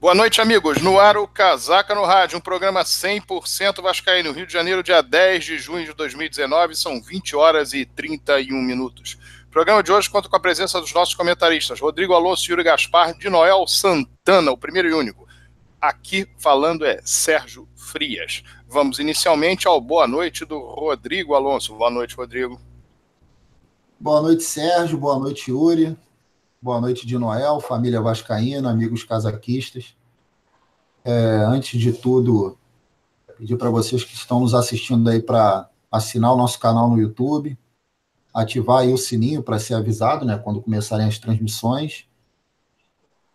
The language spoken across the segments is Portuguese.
Boa noite, amigos. No ar, o Casaca no Rádio, um programa 100% Vascaíno, Rio de Janeiro, dia 10 de junho de 2019, são 20 horas e 31 minutos. O programa de hoje conta com a presença dos nossos comentaristas, Rodrigo Alonso e Yuri Gaspar, de Noel Santana, o primeiro e único. Aqui falando é Sérgio Frias. Vamos inicialmente ao boa noite do Rodrigo Alonso. Boa noite, Rodrigo. Boa noite, Sérgio. Boa noite, Yuri. Boa noite de Noel, família Vascaína, amigos casaquistas. É, antes de tudo, pedir para vocês que estão nos assistindo aí para assinar o nosso canal no YouTube, ativar aí o sininho para ser avisado, né, quando começarem as transmissões,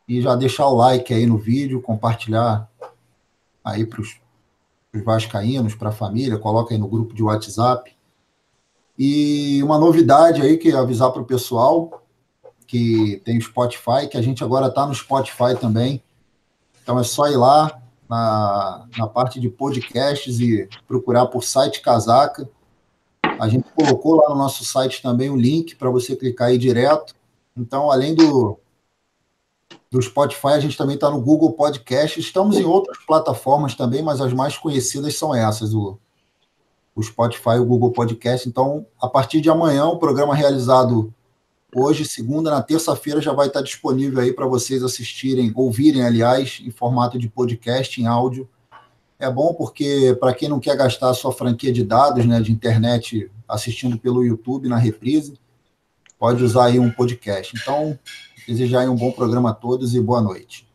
e já deixar o like aí no vídeo, compartilhar aí para os vascaínos, para a família, coloca aí no grupo de WhatsApp. E uma novidade aí que avisar para o pessoal, que tem o Spotify, que a gente agora está no Spotify também. Então é só ir lá na, na parte de podcasts e procurar por site Casaca. A gente colocou lá no nosso site também o um link para você clicar aí direto. Então, além do, do Spotify, a gente também está no Google Podcast. Estamos em outras plataformas também, mas as mais conhecidas são essas, o, o Spotify e o Google Podcast. Então, a partir de amanhã, o programa realizado Hoje, segunda, na terça-feira, já vai estar disponível aí para vocês assistirem, ouvirem, aliás, em formato de podcast, em áudio. É bom porque, para quem não quer gastar a sua franquia de dados, né, de internet, assistindo pelo YouTube na reprise, pode usar aí um podcast. Então, desejar um bom programa a todos e boa noite.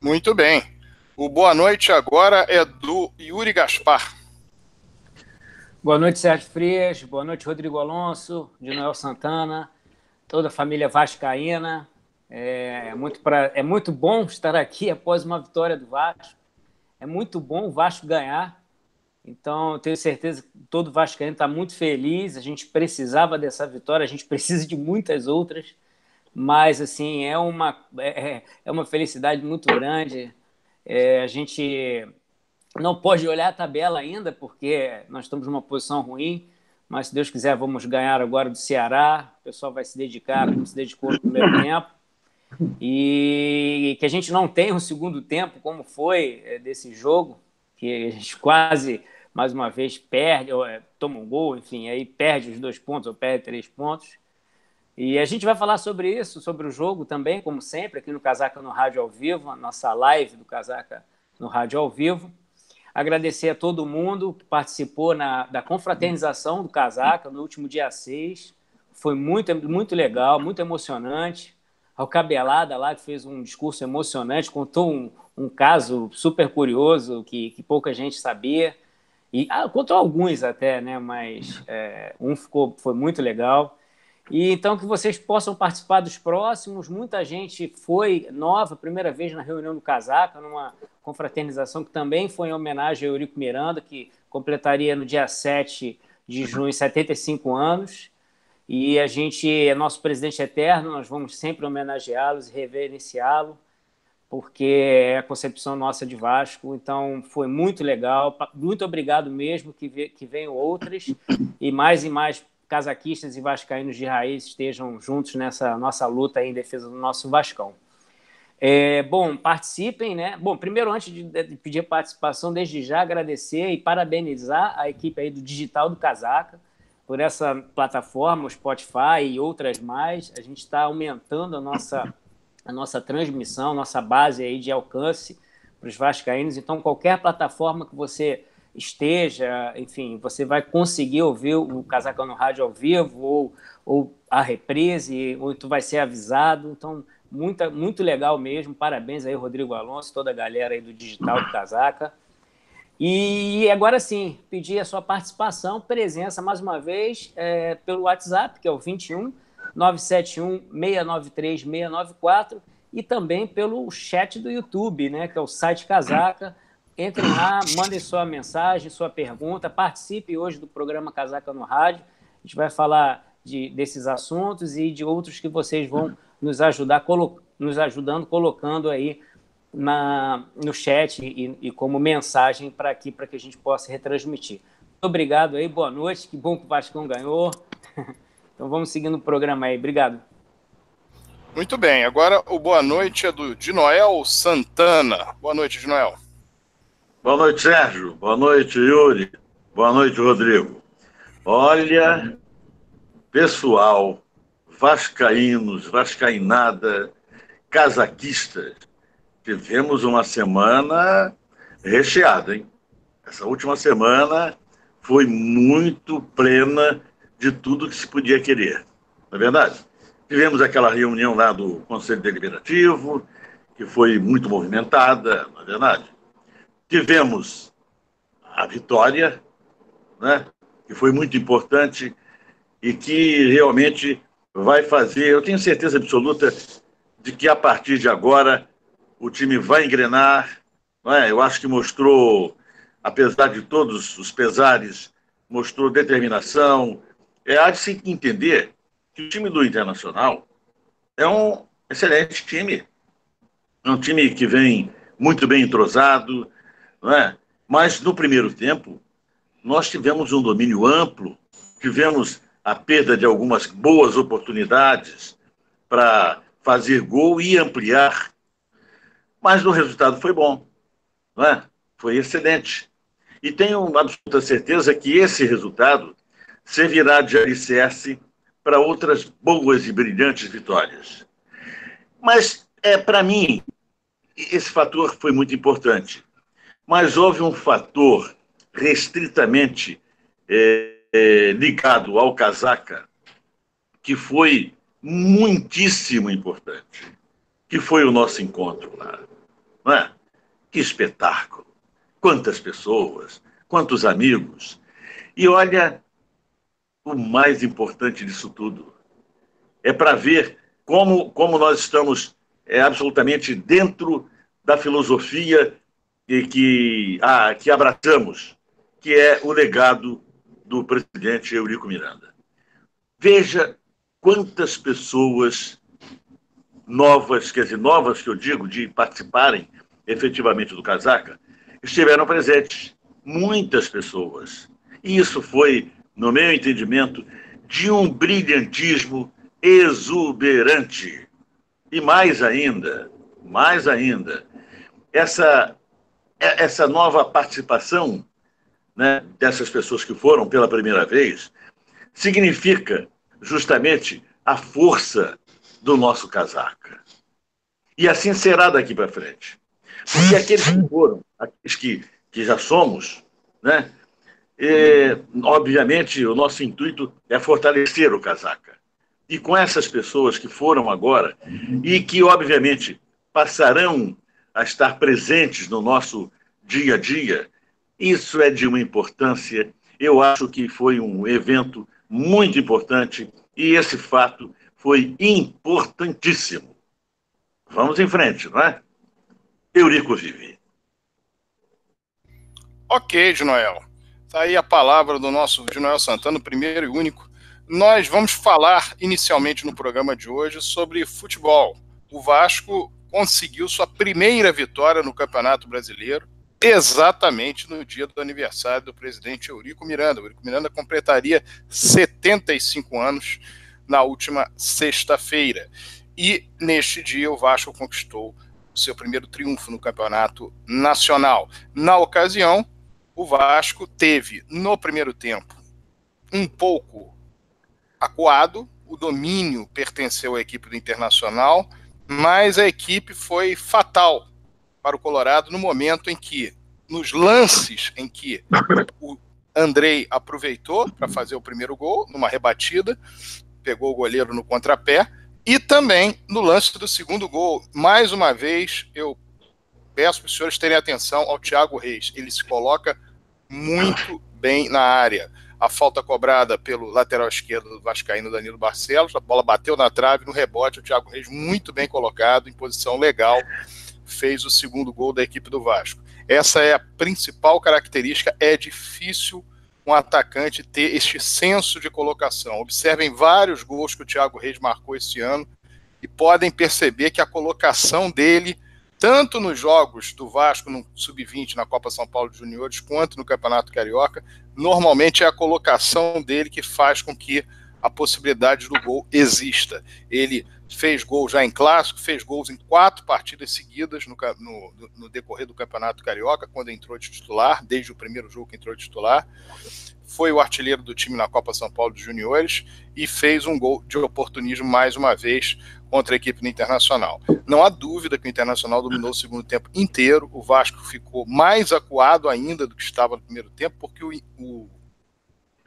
Muito bem. O boa noite agora é do Yuri Gaspar. Boa noite, Sérgio Frias. Boa noite, Rodrigo Alonso, de Noel Santana, toda a família Vascaína. É muito, pra... é muito bom estar aqui após uma vitória do Vasco. É muito bom o Vasco ganhar. Então, tenho certeza que todo Vascaíno está muito feliz. A gente precisava dessa vitória, a gente precisa de muitas outras. Mas, assim, é uma, é, é uma felicidade muito grande. É, a gente não pode olhar a tabela ainda, porque nós estamos numa posição ruim, mas se Deus quiser, vamos ganhar agora do Ceará. O pessoal vai se dedicar, como se dedicou no primeiro tempo. E que a gente não tenha um segundo tempo, como foi é, desse jogo, que a gente quase, mais uma vez, perde, ou é, toma um gol, enfim, aí perde os dois pontos ou perde três pontos. E a gente vai falar sobre isso, sobre o jogo também, como sempre, aqui no Casaca no Rádio ao Vivo, a nossa live do Casaca no Rádio ao Vivo. Agradecer a todo mundo que participou na, da confraternização do Casaca no último dia 6. Foi muito, muito legal, muito emocionante. Ao Cabelada lá, que fez um discurso emocionante, contou um, um caso super curioso que, que pouca gente sabia. E ah, contou alguns até, né? Mas é, um ficou, foi muito legal. E então que vocês possam participar dos próximos. Muita gente foi nova, primeira vez na reunião do Casaca, numa confraternização que também foi em homenagem a Eurico Miranda, que completaria no dia 7 de junho 75 anos. E a gente é nosso presidente eterno, nós vamos sempre homenageá-los e reverenciá-lo, porque é a concepção nossa de Vasco. Então foi muito legal, muito obrigado mesmo que, que venham outras e mais e mais casaquistas e vascaínos de raiz estejam juntos nessa nossa luta em defesa do nosso Vascão. É, bom, participem, né? Bom, primeiro, antes de, de pedir participação, desde já agradecer e parabenizar a equipe aí do Digital do Casaca por essa plataforma, o Spotify e outras mais. A gente está aumentando a nossa, a nossa transmissão, nossa base aí de alcance para os vascaínos. Então, qualquer plataforma que você esteja, enfim, você vai conseguir ouvir o Casacão no rádio ao vivo ou, ou a reprise, ou tu vai ser avisado. Então, muito, muito legal mesmo. Parabéns aí, Rodrigo Alonso, toda a galera aí do Digital do Casaca. E agora sim, pedir a sua participação, presença mais uma vez é, pelo WhatsApp, que é o 21 971 693 694, e também pelo chat do YouTube, né, que é o site Casaca. Entrem lá, mandem sua mensagem, sua pergunta, participe hoje do programa Casaca no Rádio. A gente vai falar de, desses assuntos e de outros que vocês vão nos ajudar, nos ajudando, colocando aí na, no chat e, e como mensagem para aqui, para que a gente possa retransmitir. Muito obrigado aí, boa noite, que bom que o Vascão ganhou. Então vamos seguindo o programa aí, obrigado. Muito bem, agora o boa noite é do de Noel Santana. Boa noite, de Noel. Boa noite, Sérgio. Boa noite, Yuri. Boa noite, Rodrigo. Olha, pessoal, vascaínos, vascainada, casaquistas, tivemos uma semana recheada, hein? Essa última semana foi muito plena de tudo que se podia querer, não é verdade? Tivemos aquela reunião lá do Conselho Deliberativo, que foi muito movimentada, não é verdade? Tivemos a vitória, né? que foi muito importante e que realmente vai fazer, eu tenho certeza absoluta de que a partir de agora o time vai engrenar. Não é? Eu acho que mostrou, apesar de todos os pesares, mostrou determinação. É, há de se entender que o time do Internacional é um excelente time. É um time que vem muito bem entrosado, não é? mas no primeiro tempo nós tivemos um domínio amplo, tivemos a perda de algumas boas oportunidades para fazer gol e ampliar. Mas o resultado foi bom, não é? Foi excelente. E tenho absoluta certeza que esse resultado servirá de alicerce para outras boas e brilhantes vitórias. Mas, é, para mim, esse fator foi muito importante. Mas houve um fator restritamente é, é, ligado ao casaca que foi muitíssimo importante, que foi o nosso encontro lá. Não é? Que espetáculo! Quantas pessoas, quantos amigos. E olha, o mais importante disso tudo é para ver como, como nós estamos é, absolutamente dentro da filosofia e que, ah, que abraçamos, que é o legado do presidente Eurico Miranda. Veja quantas pessoas novas, quer dizer, novas que eu digo, de participarem efetivamente do Casaca, estiveram presentes. Muitas pessoas. E isso foi, no meu entendimento, de um brilhantismo exuberante. E mais ainda, mais ainda, essa, essa nova participação né, dessas pessoas que foram pela primeira vez, significa justamente a força do nosso casaca. E assim será daqui para frente. Porque aqueles que foram, aqueles que, que já somos, né, é, obviamente o nosso intuito é fortalecer o casaca. E com essas pessoas que foram agora e que, obviamente, passarão a estar presentes no nosso dia a dia, isso é de uma importância. Eu acho que foi um evento muito importante e esse fato foi importantíssimo. Vamos em frente, não é? Eurico Vive. Ok, Noel. Está aí a palavra do nosso Noel Santana, primeiro e único. Nós vamos falar inicialmente no programa de hoje sobre futebol. O Vasco conseguiu sua primeira vitória no Campeonato Brasileiro exatamente no dia do aniversário do presidente Eurico Miranda. O Eurico Miranda completaria 75 anos na última sexta-feira. E neste dia o Vasco conquistou seu primeiro triunfo no campeonato nacional. Na ocasião, o Vasco teve no primeiro tempo um pouco acuado, o domínio pertenceu à equipe do Internacional, mas a equipe foi fatal para o Colorado no momento em que, nos lances em que o Andrei aproveitou para fazer o primeiro gol, numa rebatida, pegou o goleiro no contrapé, e também no lance do segundo gol. Mais uma vez, eu peço para os senhores terem atenção ao Thiago Reis. Ele se coloca muito bem na área. A falta cobrada pelo lateral esquerdo do Vascaíno Danilo Barcelos, a bola bateu na trave, no rebote, o Thiago Reis muito bem colocado, em posição legal fez o segundo gol da equipe do Vasco. Essa é a principal característica. É difícil um atacante ter este senso de colocação. Observem vários gols que o Thiago Reis marcou esse ano e podem perceber que a colocação dele, tanto nos jogos do Vasco no Sub-20 na Copa São Paulo de Juniores, quanto no Campeonato Carioca, normalmente é a colocação dele que faz com que a possibilidade do gol exista. Ele fez gol já em clássico, fez gols em quatro partidas seguidas no, no, no, decorrer do Campeonato Carioca, quando entrou de titular, desde o primeiro jogo que entrou de titular. Foi o artilheiro do time na Copa São Paulo de Juniores e fez um gol de oportunismo mais uma vez contra a equipe do Internacional. Não há dúvida que o Internacional dominou o segundo tempo inteiro, o Vasco ficou mais acuado ainda do que estava no primeiro tempo, porque o, o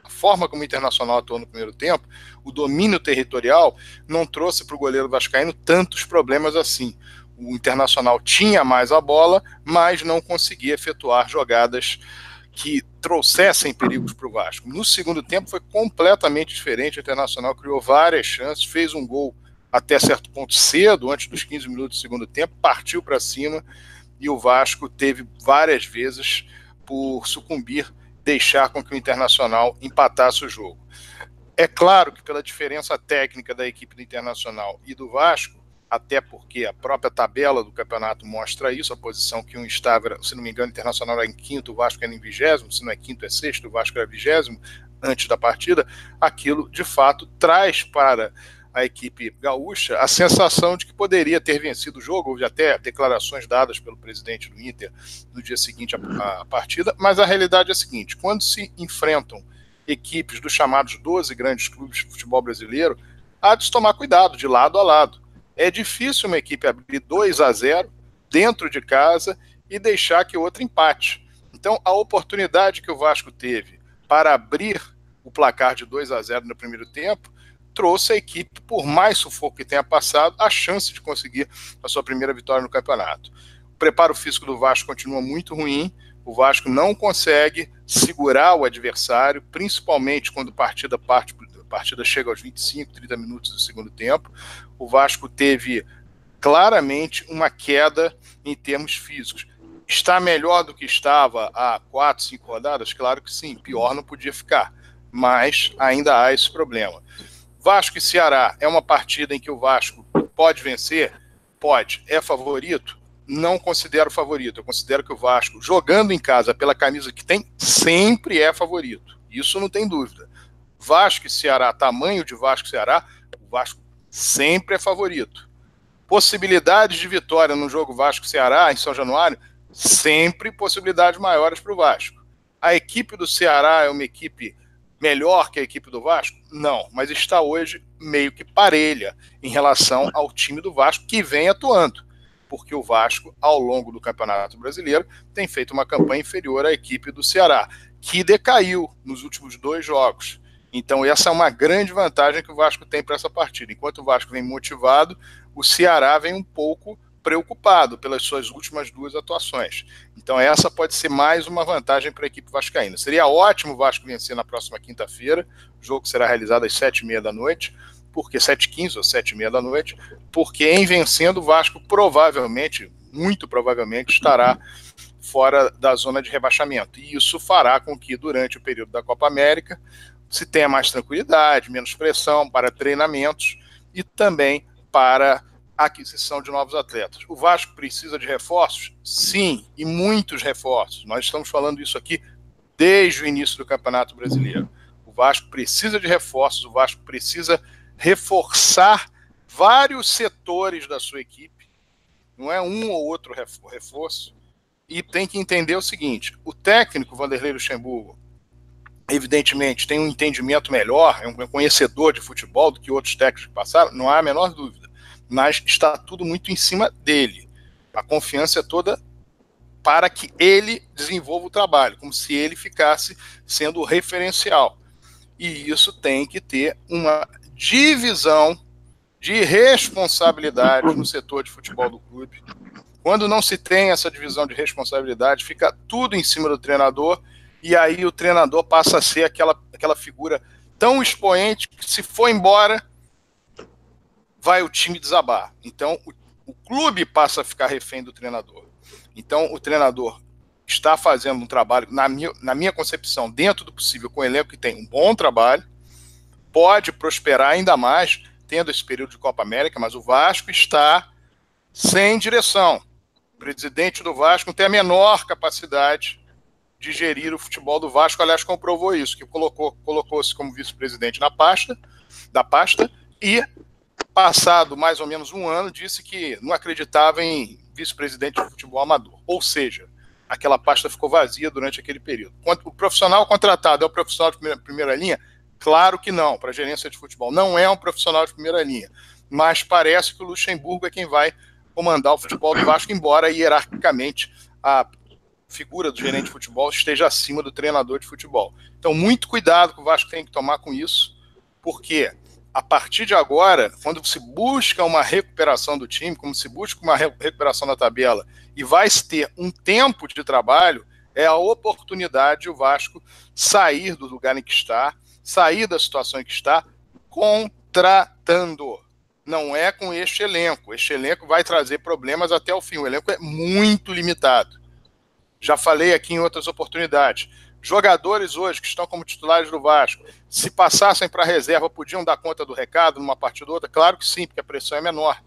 a forma como o Internacional atuou no primeiro tempo, o domínio territorial não trouxe para o goleiro vascaíno tantos problemas assim. O Internacional tinha mais a bola, mas não conseguia efetuar jogadas que trouxessem perigos para o Vasco. No segundo tempo foi completamente diferente. O Internacional criou várias chances, fez um gol até certo ponto cedo, antes dos 15 minutos do segundo tempo, partiu para cima e o Vasco teve várias vezes por sucumbir deixar com que o Internacional empatasse o jogo. É claro que pela diferença técnica da equipe do Internacional e do Vasco, até porque a própria tabela do campeonato mostra isso, a posição que um estava, se não me engano, o Internacional era em quinto, o Vasco era em vigésimo, se não é quinto é sexto, o Vasco era vigésimo antes da partida, aquilo de fato traz para a equipe gaúcha a sensação de que poderia ter vencido o jogo, houve até declarações dadas pelo presidente do Inter no dia seguinte à, partida, mas a realidade é a seguinte: quando se enfrentam equipes dos chamados 12 grandes clubes de futebol brasileiro, há de se tomar cuidado de lado a lado. É difícil uma equipe abrir 2 a 0 dentro de casa e deixar que o outro empate. Então, a oportunidade que o Vasco teve para abrir o placar de 2 a 0 no primeiro tempo trouxe a equipe, por mais sufoco que tenha passado, a chance de conseguir a sua primeira vitória no campeonato. O preparo físico do Vasco continua muito ruim, o Vasco não consegue segurar o adversário, principalmente quando a partida, parte, a partida chega aos 25, 30 minutos do segundo tempo. O Vasco teve claramente uma queda em termos físicos. Está melhor do que estava há quatro, cinco rodadas? Claro que sim, pior não podia ficar, mas ainda há esse problema. Vasco e Ceará é uma partida em que o Vasco pode vencer? Pode. É favorito? Não considero favorito. Eu considero que o Vasco, jogando em casa pela camisa que tem, sempre é favorito. Isso não tem dúvida. Vasco e Ceará, tamanho de Vasco e Ceará, o Vasco sempre é favorito. Possibilidades de vitória no jogo Vasco-Ceará em São Januário, sempre possibilidades maiores para o Vasco. A equipe do Ceará é uma equipe melhor que a equipe do Vasco? Não, mas está hoje meio que parelha em relação ao time do Vasco que vem atuando, porque o Vasco, ao longo do Campeonato Brasileiro, tem feito uma campanha inferior à equipe do Ceará, que decaiu nos últimos dois jogos. Então, essa é uma grande vantagem que o Vasco tem para essa partida. Enquanto o Vasco vem motivado, o Ceará vem um pouco preocupado pelas suas últimas duas atuações. Então, essa pode ser mais uma vantagem para a equipe vascaína. Seria ótimo o Vasco vencer na próxima quinta-feira. O jogo será realizado às sete e meia da noite, porque sete quinze ou sete e meia da noite, porque em vencendo o Vasco provavelmente, muito provavelmente, estará fora da zona de rebaixamento. E isso fará com que durante o período da Copa América se tenha mais tranquilidade, menos pressão para treinamentos e também para aquisição de novos atletas. O Vasco precisa de reforços? Sim, e muitos reforços. Nós estamos falando isso aqui desde o início do Campeonato Brasileiro. O Vasco precisa de reforços, o Vasco precisa reforçar vários setores da sua equipe. Não é um ou outro reforço. E tem que entender o seguinte: o técnico Vanderlei Luxemburgo, evidentemente, tem um entendimento melhor, é um conhecedor de futebol do que outros técnicos que passaram, não há a menor dúvida mas está tudo muito em cima dele. A confiança é toda para que ele desenvolva o trabalho, como se ele ficasse sendo o referencial. E isso tem que ter uma divisão de responsabilidade no setor de futebol do clube. Quando não se tem essa divisão de responsabilidade, fica tudo em cima do treinador, e aí o treinador passa a ser aquela, aquela figura tão expoente que, se for embora, vai o time desabar. Então, o, o clube passa a ficar refém do treinador. Então, o treinador está fazendo um trabalho, na minha, na minha concepção, dentro do possível, com o elenco que tem um bom trabalho, pode prosperar ainda mais, tendo esse período de Copa América, mas o Vasco está sem direção. O presidente do Vasco não tem a menor capacidade de gerir o futebol do Vasco. Aliás, comprovou isso, que colocou colocou-se como vice-presidente na pasta, da pasta e passado mais ou menos um ano disse que não acreditava em vice-presidente de futebol amador. Ou seja, aquela pasta ficou vazia durante aquele período. O profissional contratado é o profissional de primeira, primeira linha? Claro que não, para gerência de futebol. Não é um profissional de primeira linha. Mas parece que o Luxemburgo é quem vai comandar o futebol do Vasco, embora hierarquicamente a figura do gerente de futebol esteja acima do treinador de futebol. Então, muito cuidado que o Vasco tem que tomar com isso, porque a partir de agora, quando se busca uma recuperação do time, como se busca uma recuperação da tabela, e vai se ter um tempo de trabalho, é a oportunidade de o Vasco sair do lugar em que está, sair da situação em que está, contratando. Não é com este elenco. Este elenco vai trazer problemas até o fim. O elenco é muito limitado. Já falei aqui em outras oportunidades. Jogadores hoje que estão como titulares do Vasco, se passassem para a reserva, podiam dar conta do recado numa partida ou outra? Claro que sim, porque a pressão é menor.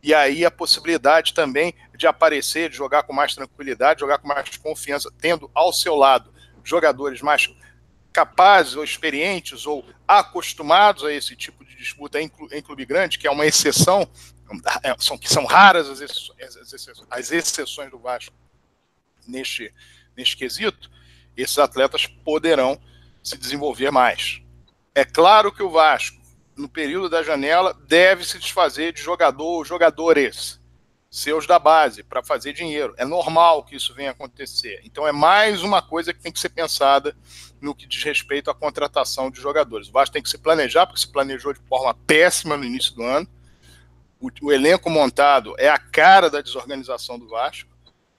E aí a possibilidade também de aparecer, de jogar com mais tranquilidade, jogar com mais confiança, tendo ao seu lado jogadores mais capazes ou experientes ou acostumados a esse tipo de disputa em, clube grande, que é uma exceção, é, são, que são raras as exceções, as exceções do Vasco neste, neste quesito, esses atletas poderão se desenvolver mais. É claro que o Vasco, no período da janela, deve se desfazer de jogador ou jogadores seus da base para fazer dinheiro. É normal que isso venha acontecer. Então é mais uma coisa que tem que ser pensada no que diz respeito à contratação de jogadores. O Vasco tem que se planejar, porque se planejou de forma péssima no início do ano. O, o elenco montado é a cara da desorganização do Vasco,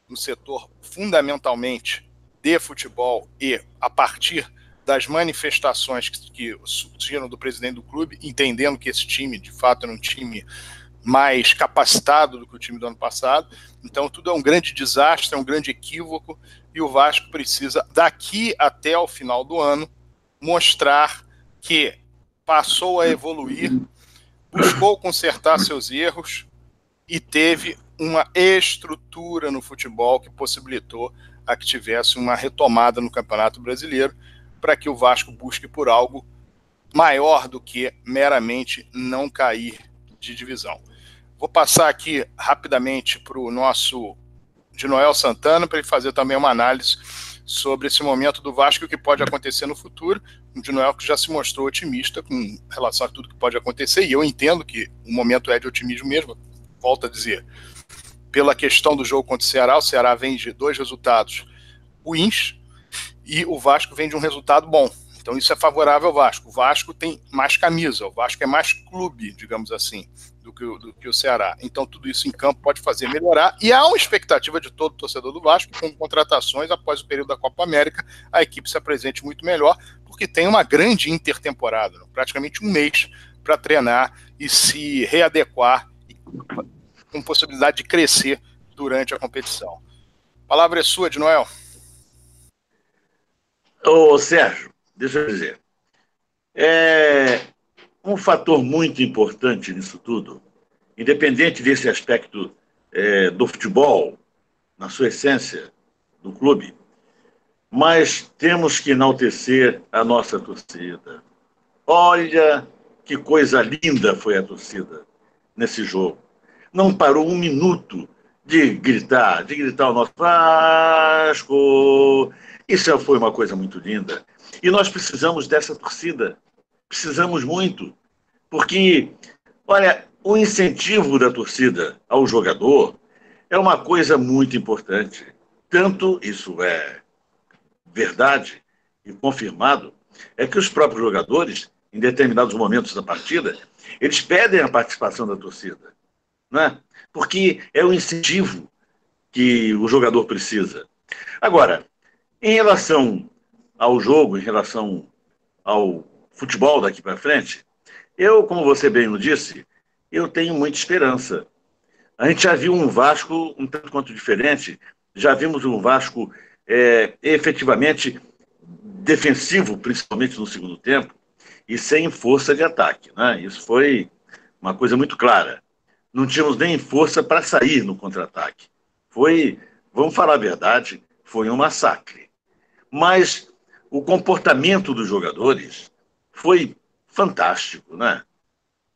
no setor fundamentalmente de futebol e a partir das manifestações que, que surgiram do presidente do clube, entendendo que esse time, de fato, era um time mais capacitado do que o time do ano passado. Então, tudo é um grande desastre, é um grande equívoco, e o Vasco precisa, daqui até o final do ano, mostrar que passou a evoluir, buscou consertar seus erros e teve uma estrutura no futebol que possibilitou a que tivesse uma retomada no Campeonato Brasileiro, para que o Vasco busque por algo maior do que meramente não cair de divisão. Vou passar aqui rapidamente para o nosso de Noel Santana, para ele fazer também uma análise sobre esse momento do Vasco e o que pode acontecer no futuro. O de Noel que já se mostrou otimista com relação a tudo que pode acontecer, e eu entendo que o momento é de otimismo mesmo, volto a dizer pela questão do jogo contra o Ceará. O Ceará vem de dois resultados ruins e o Vasco vem de um resultado bom. Então isso é favorável ao Vasco. O Vasco tem mais camisa, o Vasco é mais clube, digamos assim, do que, o, do que o Ceará. Então tudo isso em campo pode fazer melhorar. E há uma expectativa de todo torcedor do Vasco, com contratações após o período da Copa América, a equipe se apresente muito melhor, porque tem uma grande intertemporada, praticamente um mês para treinar e se readequar com possibilidade de crescer durante a competição. A palavra é sua, de Noel. Ô, Sérgio, deixa eu dizer. É um fator muito importante nisso tudo, independente desse aspecto é, do futebol, na sua essência, do clube, mas temos que enaltecer a nossa torcida. Olha que coisa linda foi a torcida nesse jogo não parou um minuto de gritar, de gritar o nosso Vasco. Isso foi uma coisa muito linda. E nós precisamos dessa torcida. Precisamos muito. Porque, olha, o incentivo da torcida ao jogador é uma coisa muito importante. Tanto isso é verdade e confirmado, é que os próprios jogadores, em determinados momentos da partida, eles pedem a participação da torcida né? porque é o incentivo que o jogador precisa. Agora, em relação ao jogo, em relação ao futebol daqui para frente, eu, como você bem disse, eu tenho muita esperança. A gente já viu um Vasco um tanto quanto diferente, já vimos um Vasco é, efetivamente defensivo, principalmente no segundo tempo, e sem força de ataque. Né? Isso foi uma coisa muito clara não tínhamos nem força para sair no contra-ataque. Foi, vamos falar a verdade, foi um massacre. mas o comportamento dos jogadores foi fantástico, né?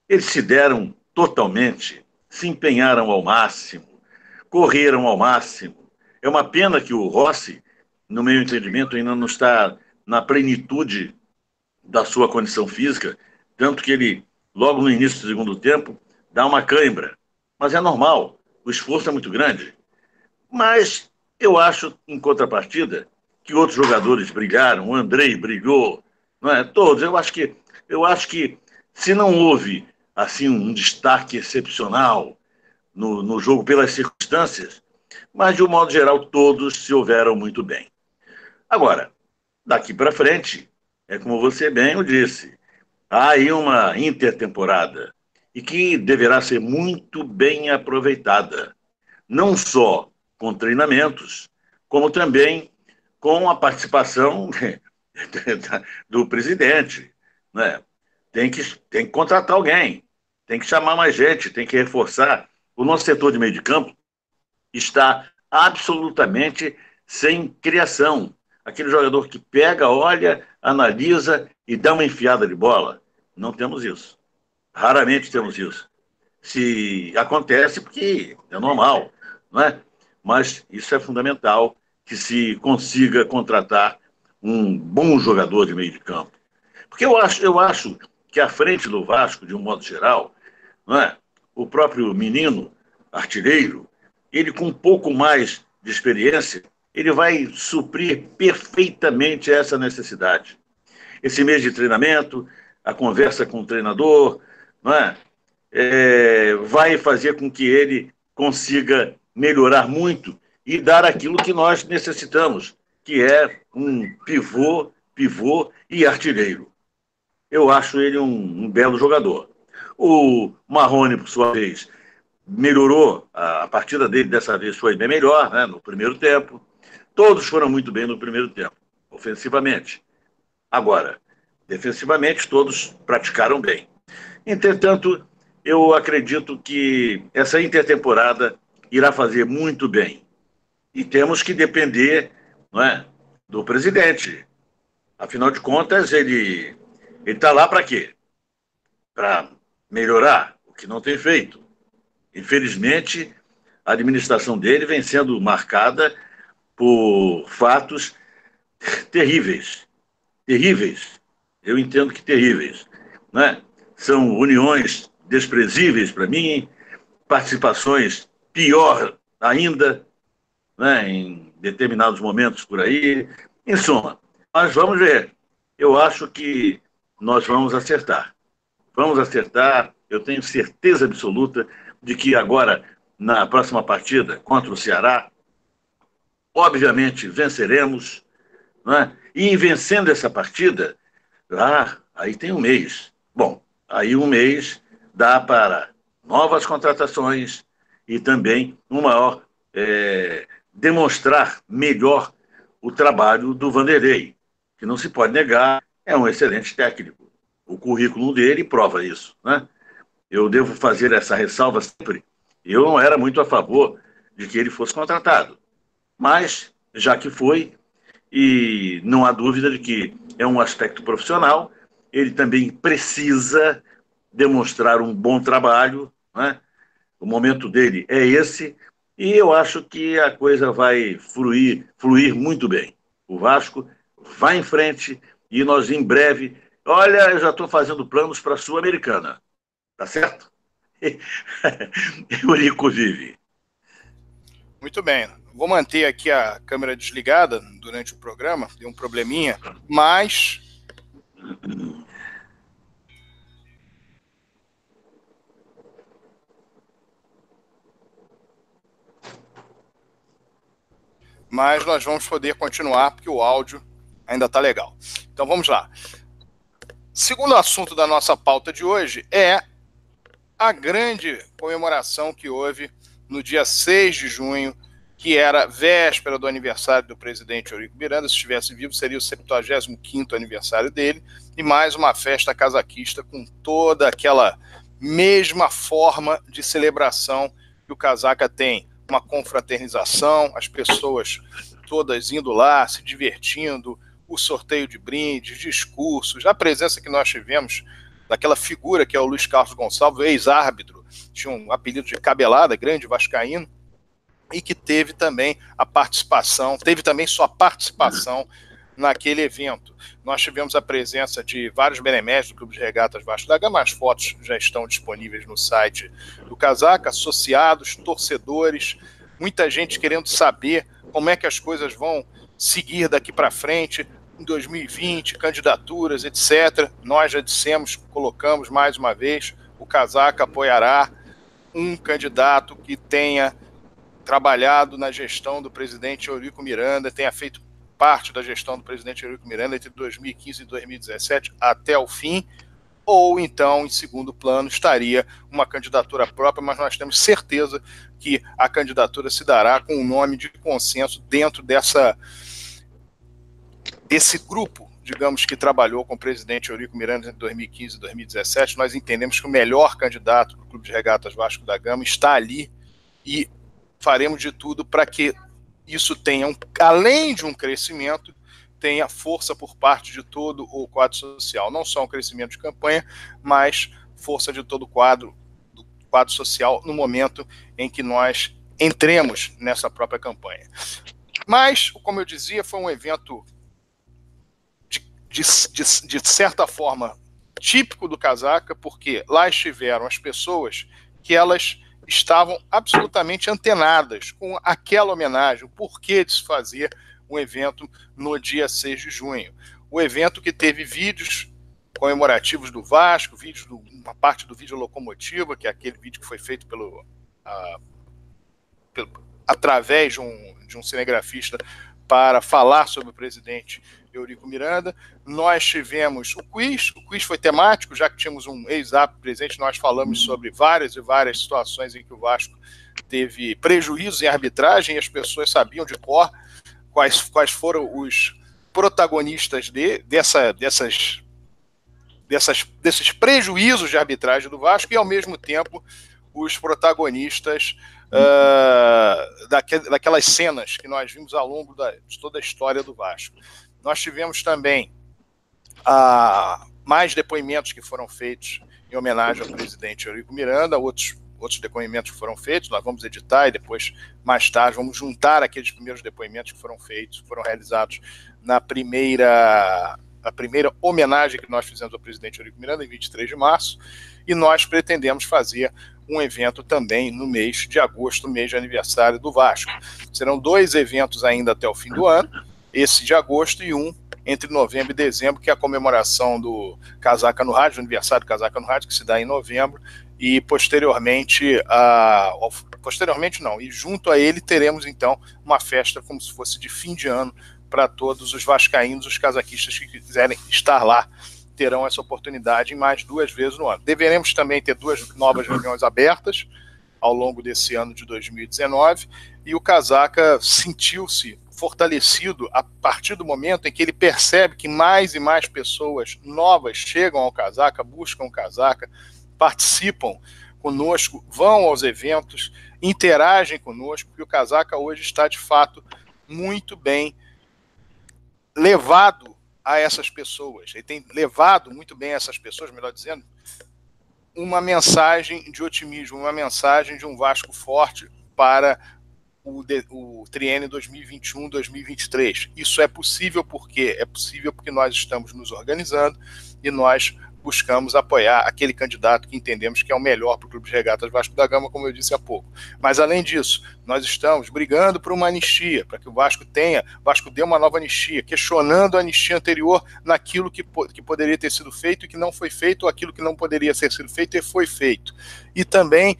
Eles se deram totalmente, se empenharam ao máximo, correram ao máximo. É uma pena que o Rossi, no meu entendimento, ainda não está na plenitude da sua condição física, tanto que ele, logo no início do segundo tempo, dá uma cãibra. Mas é normal, o esforço é muito grande. Mas eu acho, em contrapartida, que outros jogadores brilharam, o Andrei brilhou, não é? Todos. Eu acho que, eu acho que se não houve assim um destaque excepcional no, no jogo pelas circunstâncias, mas de um modo geral todos se houveram muito bem. Agora, daqui para frente, é como você bem o disse, há aí uma intertemporada e que deverá ser muito bem aproveitada, não só com treinamentos, como também com a participação do presidente. Né? Tem, que, tem que contratar alguém, tem que chamar mais gente, tem que reforçar. O nosso setor de meio de campo está absolutamente sem criação aquele jogador que pega, olha, analisa e dá uma enfiada de bola. Não temos isso. Raramente temos isso. Se acontece, porque é normal, não é? Mas isso é fundamental que se consiga contratar um bom jogador de meio de campo. Porque eu acho, eu acho que à frente do Vasco, de um modo geral, não é? o próprio menino artilheiro, ele com um pouco mais de experiência, ele vai suprir perfeitamente essa necessidade. Esse mês de treinamento, a conversa com o treinador, não é? é vai fazer com que ele consiga melhorar muito e dar aquilo que nós necessitamos, que é um pivô, pivô e artilheiro. Eu acho ele um, um belo jogador. O Marrone, por sua vez, melhorou, a partida dele dessa vez foi bem melhor, né, no primeiro tempo. Todos foram muito bem no primeiro tempo, ofensivamente. Agora, defensivamente, todos praticaram bem. Entretanto, eu acredito que essa intertemporada irá fazer muito bem. E temos que depender não é, do presidente. Afinal de contas, ele está lá para quê? Para melhorar o que não tem feito. Infelizmente, a administração dele vem sendo marcada por fatos terríveis. Terríveis. Eu entendo que terríveis. Né? São uniões desprezíveis para mim, participações pior ainda, né, em determinados momentos por aí. Em suma, mas vamos ver. Eu acho que nós vamos acertar. Vamos acertar. Eu tenho certeza absoluta de que agora, na próxima partida contra o Ceará, obviamente venceremos, é? e vencendo essa partida, ah, aí tem um mês. Bom, aí um mês dá para novas contratações e também um maior é, demonstrar melhor o trabalho do Vanderlei, que não se pode negar, é um excelente técnico. O currículo dele prova isso. Né? Eu devo fazer essa ressalva sempre. Eu não era muito a favor de que ele fosse contratado mas já que foi, e não há dúvida de que é um aspecto profissional, ele também precisa demonstrar um bom trabalho, né? o momento dele é esse, e eu acho que a coisa vai fluir, fluir muito bem. O Vasco vai em frente e nós em breve. Olha, eu já estou fazendo planos para a Sul-Americana. Tá certo? Eurico vive. Muito bem. Vou manter aqui a câmera desligada durante o programa, deu um probleminha, mas. Mas nós vamos poder continuar, porque o áudio ainda está legal. Então vamos lá. Segundo assunto da nossa pauta de hoje é a grande comemoração que houve no dia 6 de junho que era véspera do aniversário do presidente Eurico Miranda, se estivesse vivo, seria o 75º aniversário dele, e mais uma festa casaquista com toda aquela mesma forma de celebração que o casaca tem, uma confraternização, as pessoas todas indo lá, se divertindo, o sorteio de brindes, discursos, a presença que nós tivemos daquela figura que é o Luiz Carlos Gonçalves, ex-árbitro, tinha um apelido de cabelada, grande vascaíno, e que teve também a participação, teve também sua participação naquele evento. Nós tivemos a presença de vários beneméritos do Clube de Regatas Vasco da Gama, as fotos já estão disponíveis no site do Casaca, associados, torcedores, muita gente querendo saber como é que as coisas vão seguir daqui para frente, em 2020, candidaturas, etc. Nós já dissemos, colocamos mais uma vez, o Casaca apoiará um candidato que tenha trabalhado na gestão do presidente Eurico Miranda, tenha feito parte da gestão do presidente Eurico Miranda entre 2015 e 2017 até o fim, ou então, em segundo plano, estaria uma candidatura própria, mas nós temos certeza que a candidatura se dará com um nome de consenso dentro dessa desse grupo, digamos, que trabalhou com o presidente Eurico Miranda em 2015 e 2017. Nós entendemos que o melhor candidato do Clube de Regatas Vasco da Gama está ali e faremos de tudo para que isso tenha, um, além de um crescimento, tenha força por parte de todo o quadro social. Não só um crescimento de campanha, mas força de todo o quadro, do quadro social no momento em que nós entremos nessa própria campanha. Mas, como eu dizia, foi um evento de, de, de, de certa forma típico do Casaca, porque lá estiveram as pessoas que elas estavam absolutamente antenadas com aquela homenagem, o porquê de se fazer um evento no dia 6 de junho. O evento que teve vídeos comemorativos do Vasco, vídeos do, uma parte do vídeo locomotiva, que é aquele vídeo que foi feito pelo, uh, pelo através de um, de um cinegrafista para falar sobre o presidente Eurico Miranda. Nós tivemos o quiz, o quiz foi temático, já que tínhamos um ex-app presente, nós falamos sobre várias e várias situações em que o Vasco teve prejuízos em arbitragem e as pessoas sabiam de cor quais, quais foram os protagonistas de, dessa, dessas, dessas, desses prejuízos de arbitragem do Vasco e, ao mesmo tempo, os protagonistas uh, daque, daquelas cenas que nós vimos ao longo da, de toda a história do Vasco. Nós tivemos também uh, mais depoimentos que foram feitos em homenagem ao presidente Eurico Miranda, outros outros depoimentos que foram feitos, nós vamos editar e depois, mais tarde, vamos juntar aqueles primeiros depoimentos que foram feitos, foram realizados na primeira, a primeira homenagem que nós fizemos ao presidente Eurico Miranda, em 23 de março, e nós pretendemos fazer um evento também no mês de agosto, mês de aniversário do Vasco. Serão dois eventos ainda até o fim do ano, esse de agosto e um entre novembro e dezembro, que é a comemoração do Casaca no Rádio, o aniversário do Casaca no Rádio, que se dá em novembro, e posteriormente, a, posteriormente não, e junto a ele teremos então uma festa como se fosse de fim de ano para todos os vascaínos, os casaquistas que quiserem estar lá, terão essa oportunidade mais duas vezes no ano. Deveremos também ter duas novas reuniões abertas ao longo desse ano de 2019, e o Casaca sentiu-se fortalecido a partir do momento em que ele percebe que mais e mais pessoas novas chegam ao Casaca, buscam o Casaca, participam conosco, vão aos eventos, interagem conosco, porque o Casaca hoje está de fato muito bem levado a essas pessoas. Ele tem levado muito bem essas pessoas, melhor dizendo, uma mensagem de otimismo, uma mensagem de um Vasco forte para o, o triênio 2021-2023. Isso é possível porque é possível porque nós estamos nos organizando e nós buscamos apoiar aquele candidato que entendemos que é o melhor para o Clube de Regatas Vasco da Gama, como eu disse há pouco. Mas, além disso, nós estamos brigando por uma anistia, para que o Vasco tenha, o Vasco dê uma nova anistia, questionando a anistia anterior naquilo que, que poderia ter sido feito e que não foi feito, ou aquilo que não poderia ter sido feito e foi feito. E também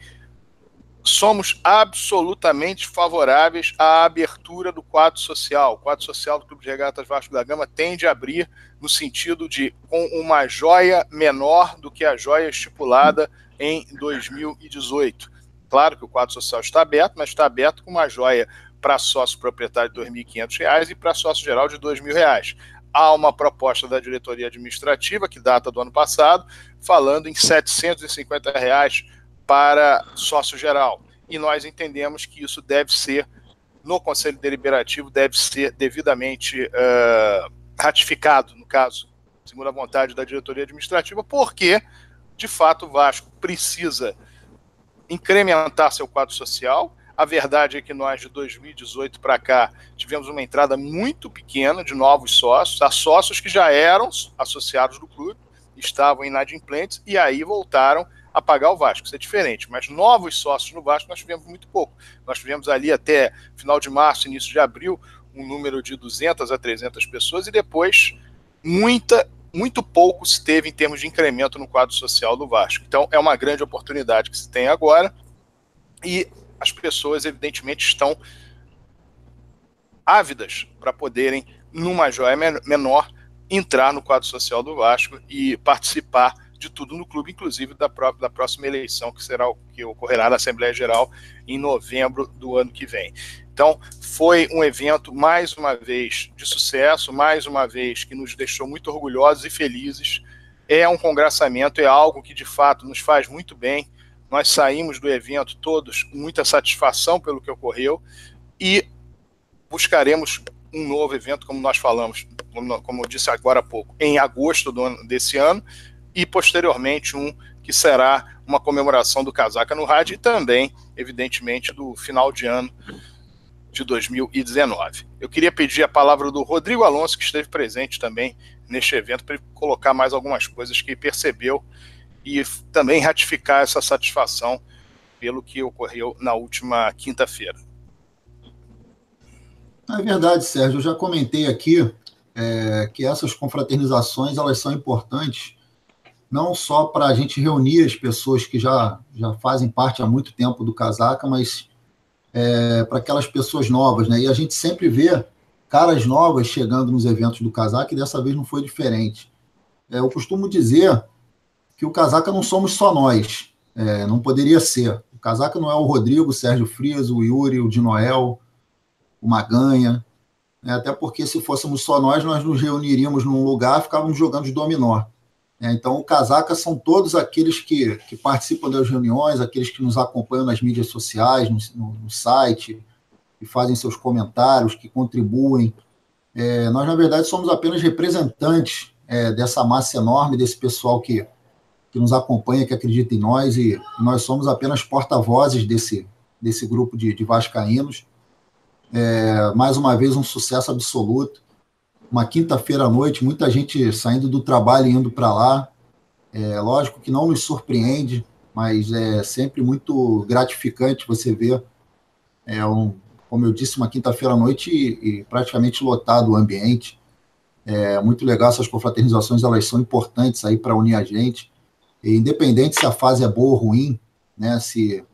somos absolutamente favoráveis à abertura do quadro social. O quadro social do Clube de Regatas Vasco da Gama tende a abrir no sentido de com uma joia menor do que a joia estipulada em 2018. Claro que o quadro social está aberto, mas está aberto com uma joia para sócio proprietário de R$ 2.500 e para sócio geral de R$ 2.000. Há uma proposta da diretoria administrativa, que data do ano passado, falando em 750 reais para sócio geral. E nós entendemos que isso deve ser no Conselho Deliberativo deve ser devidamente uh, ratificado, no caso, segundo a vontade da diretoria administrativa, porque, de fato, o Vasco precisa incrementar seu quadro social. A verdade é que nós, de 2018 para cá, tivemos uma entrada muito pequena de novos sócios, há sócios que já eram associados do clube, estavam inadimplentes e aí voltaram a pagar o Vasco. Isso é diferente, mas novos sócios no Vasco nós tivemos muito pouco. Nós tivemos ali até final de março, início de abril, um número de 200 a 300 pessoas e depois muita, muito pouco se teve em termos de incremento no quadro social do Vasco. Então é uma grande oportunidade que se tem agora e as pessoas evidentemente estão ávidas para poderem numa joia menor entrar no quadro social do Vasco e participar de tudo no clube, inclusive da, própria, da próxima eleição, que será que ocorrerá na Assembleia Geral em novembro do ano que vem. Então, foi um evento, mais uma vez, de sucesso, mais uma vez, que nos deixou muito orgulhosos e felizes. É um congraçamento, é algo que de fato nos faz muito bem. Nós saímos do evento todos com muita satisfação pelo que ocorreu e buscaremos um novo evento, como nós falamos, como, eu disse agora há pouco, em agosto ano, desse ano, e posteriormente um que será uma comemoração do Casaca no Rádio e também, evidentemente, do final de ano de 2019. Eu queria pedir a palavra do Rodrigo Alonso, que esteve presente também neste evento, para colocar mais algumas coisas que percebeu e também ratificar essa satisfação pelo que ocorreu na última quinta-feira. É verdade, Sérgio. Eu já comentei aqui é, que essas confraternizações elas são importantes não só para a gente reunir as pessoas que já, já fazem parte há muito tempo do Casaca, mas é, para aquelas pessoas novas, né? E a gente sempre vê caras novas chegando nos eventos do Casaca e dessa vez não foi diferente. É, eu costumo dizer que o Casaca não somos só nós, é, não poderia ser. O Casaca não é o Rodrigo, o Sérgio Frias, o Yuri, o de Noel, o Maganha, né? até porque se fôssemos só nós, nós nos reuniríamos num lugar e ficávamos jogando de dominó. É, então, o Casaca são todos aqueles que, que participam das reuniões, aqueles que nos acompanham nas mídias sociais, no, no, no site, que fazem seus comentários, que contribuem. É, nós, na verdade, somos apenas representantes é, dessa massa enorme, desse pessoal que, que nos acompanha, que acredita em nós, e nós somos apenas porta-vozes desse, desse grupo de, de vascaínos. É, mais uma vez, um sucesso absoluto uma quinta-feira à noite, muita gente saindo do trabalho e indo para lá. É lógico que não nos surpreende, mas é sempre muito gratificante você ver, é um, como eu disse, uma quinta-feira à noite e, e, praticamente lotado o ambiente. É muito legal essas confraternizações, elas são importantes aí para unir a gente. E, independente se a fase é boa ou ruim, né, se,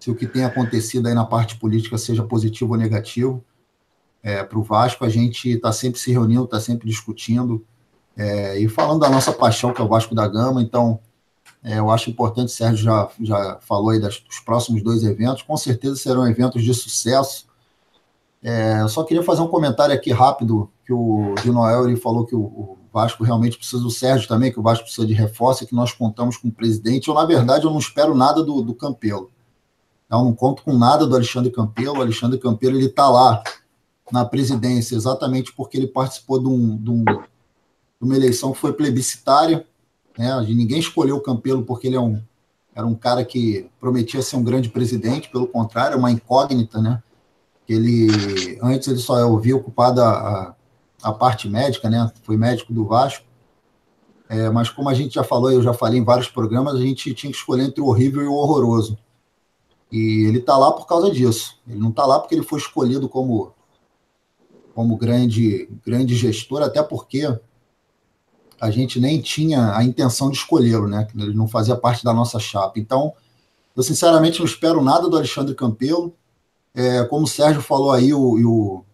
se o que tem acontecido aí na parte política seja positivo ou negativo, é, para o Vasco. A gente está sempre se reunindo, está sempre discutindo é, e falando da nossa paixão, que é o Vasco da Gama. Então, é, eu acho importante, Sérgio já, já falou aí das, dos próximos dois eventos, com certeza serão eventos de sucesso. É, eu só queria fazer um comentário aqui rápido, que o de Noel ele falou que o, o, Vasco realmente precisa do Sérgio também, que o Vasco precisa de reforço, que nós contamos com o presidente. Eu, na verdade, eu não espero nada do, do Campelo. Eu não conto com nada do Alexandre Campelo. O Alexandre Campelo ele está lá na presidência, exatamente porque ele participou de, um, de, um, de uma eleição que foi plebiscitária. Né? Ninguém escolheu o Campelo porque ele é um, era um cara que prometia ser um grande presidente, pelo contrário, é uma incógnita, né? Ele antes ele só ouvia ocupado a, a, parte médica, né? Foi médico do Vasco. É, mas como a gente já falou, eu já falei em vários programas, a gente tinha que escolher entre o horrível e o horroroso. E ele está lá por causa disso. Ele não está lá porque ele foi escolhido como como grande, grande gestor, até porque a gente nem tinha a intenção de escolhê-lo, né? Ele não fazia parte da nossa chapa. Então, eu sinceramente não espero nada do Alexandre Campelo. É, como o Sérgio falou aí, o, e o,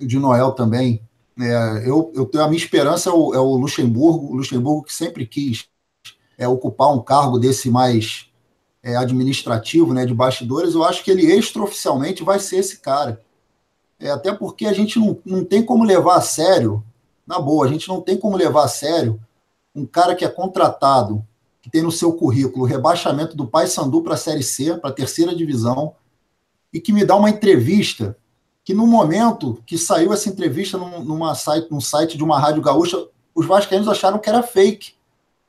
o de Noel também, é, eu, eu tenho a minha esperança é o, é o Luxemburgo, o Luxemburgo que sempre quis é, ocupar um cargo desse mais é, administrativo, né, de bastidores. Eu acho que ele extraoficialmente vai ser esse cara. É, até porque a gente não, não tem como levar a sério, na boa, a gente não tem como levar a sério um cara que é contratado, que tem no seu currículo o rebaixamento do Paysandu para a Série C, para a terceira divisão, e que me dá uma entrevista que no momento que saiu essa entrevista num, numa site, num site de uma rádio gaúcha, os vascaínos acharam que era fake.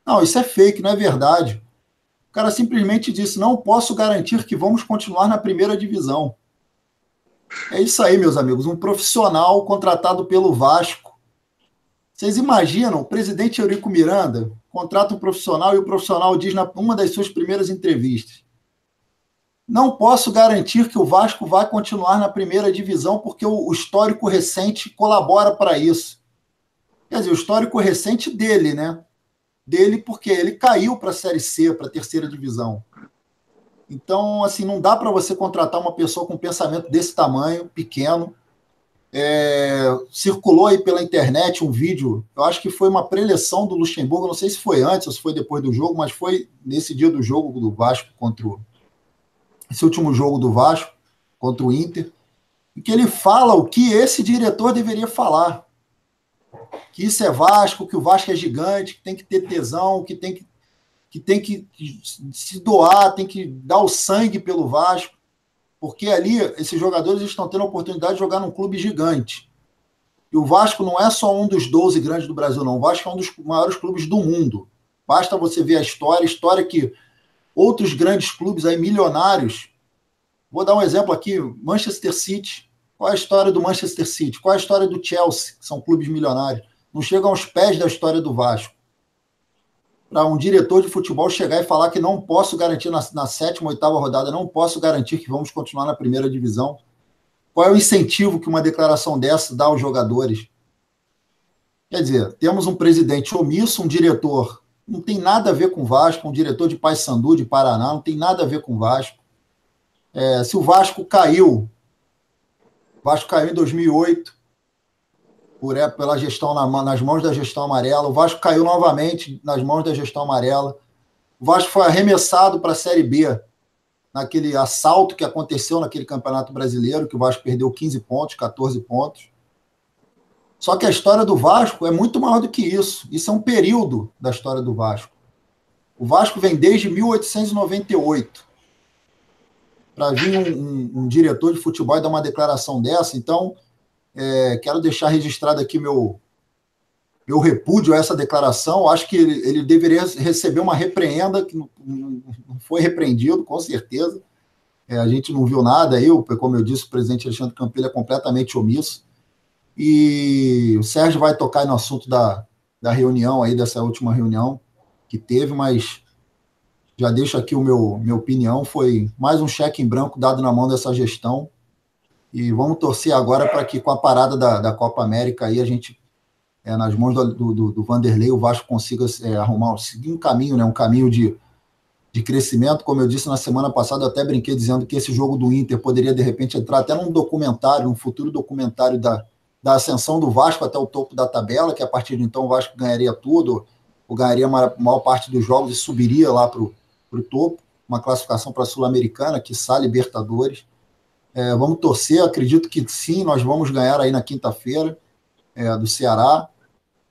Não, isso é fake, não é verdade. O cara simplesmente disse: não posso garantir que vamos continuar na primeira divisão. É isso aí, meus amigos. Um profissional contratado pelo Vasco. Vocês imaginam, o presidente Eurico Miranda contrata um profissional e o profissional diz na uma das suas primeiras entrevistas: Não posso garantir que o Vasco vai continuar na primeira divisão, porque o histórico recente colabora para isso. Quer dizer, o histórico recente dele, né? Dele, porque ele caiu para a Série C, para a terceira divisão. Então, assim, não dá para você contratar uma pessoa com um pensamento desse tamanho, pequeno. É, circulou aí pela internet um vídeo, eu acho que foi uma preleção do Luxemburgo, não sei se foi antes ou se foi depois do jogo, mas foi nesse dia do jogo do Vasco contra o. Esse último jogo do Vasco contra o Inter, em que ele fala o que esse diretor deveria falar. Que isso é Vasco, que o Vasco é gigante, que tem que ter tesão, que tem que que tem que se doar, tem que dar o sangue pelo Vasco, porque ali esses jogadores estão tendo a oportunidade de jogar num clube gigante. E o Vasco não é só um dos 12 grandes do Brasil, não. O Vasco é um dos maiores clubes do mundo. Basta você ver a história, história que outros grandes clubes aí, milionários. Vou dar um exemplo aqui: Manchester City. Qual é a história do Manchester City? Qual é a história do Chelsea, que são clubes milionários? Não chegam aos pés da história do Vasco para um diretor de futebol chegar e falar que não posso garantir na, na sétima, oitava rodada, não posso garantir que vamos continuar na primeira divisão. Qual é o incentivo que uma declaração dessa dá aos jogadores? Quer dizer, temos um presidente omisso, um diretor, não tem nada a ver com o Vasco, um diretor de Paysandu, de Paraná, não tem nada a ver com o Vasco. É, se o Vasco caiu, o Vasco caiu em 2008, por, é, pela gestão na, nas mãos da gestão amarela. O Vasco caiu novamente nas mãos da gestão amarela. O Vasco foi arremessado para a Série B naquele assalto que aconteceu naquele Campeonato Brasileiro, que o Vasco perdeu 15 pontos, 14 pontos. Só que a história do Vasco é muito maior do que isso. Isso é um período da história do Vasco. O Vasco vem desde 1898. Para vir um, um, um diretor de futebol e dar uma declaração dessa, então é, quero deixar registrado aqui meu, meu repúdio a essa declaração. Acho que ele, ele deveria receber uma repreenda, que não, não foi repreendido, com certeza. É, a gente não viu nada. Eu, como eu disse, o presidente Alexandre Campelo é completamente omisso. E o Sérgio vai tocar no assunto da, da reunião aí, dessa última reunião que teve, mas já deixo aqui o meu minha opinião. Foi mais um cheque em branco dado na mão dessa gestão. E vamos torcer agora para que, com a parada da, da Copa América, aí a gente, é, nas mãos do, do, do Vanderlei, o Vasco consiga é, arrumar, seguir um caminho, né, um caminho de, de crescimento. Como eu disse na semana passada, eu até brinquei dizendo que esse jogo do Inter poderia, de repente, entrar até num documentário, um futuro documentário da, da ascensão do Vasco até o topo da tabela, que a partir de então o Vasco ganharia tudo, ou ganharia a maior, parte dos jogos e subiria lá para o topo, uma classificação para a Sul-Americana, que sai Libertadores. É, vamos torcer, acredito que sim, nós vamos ganhar aí na quinta-feira é, do Ceará.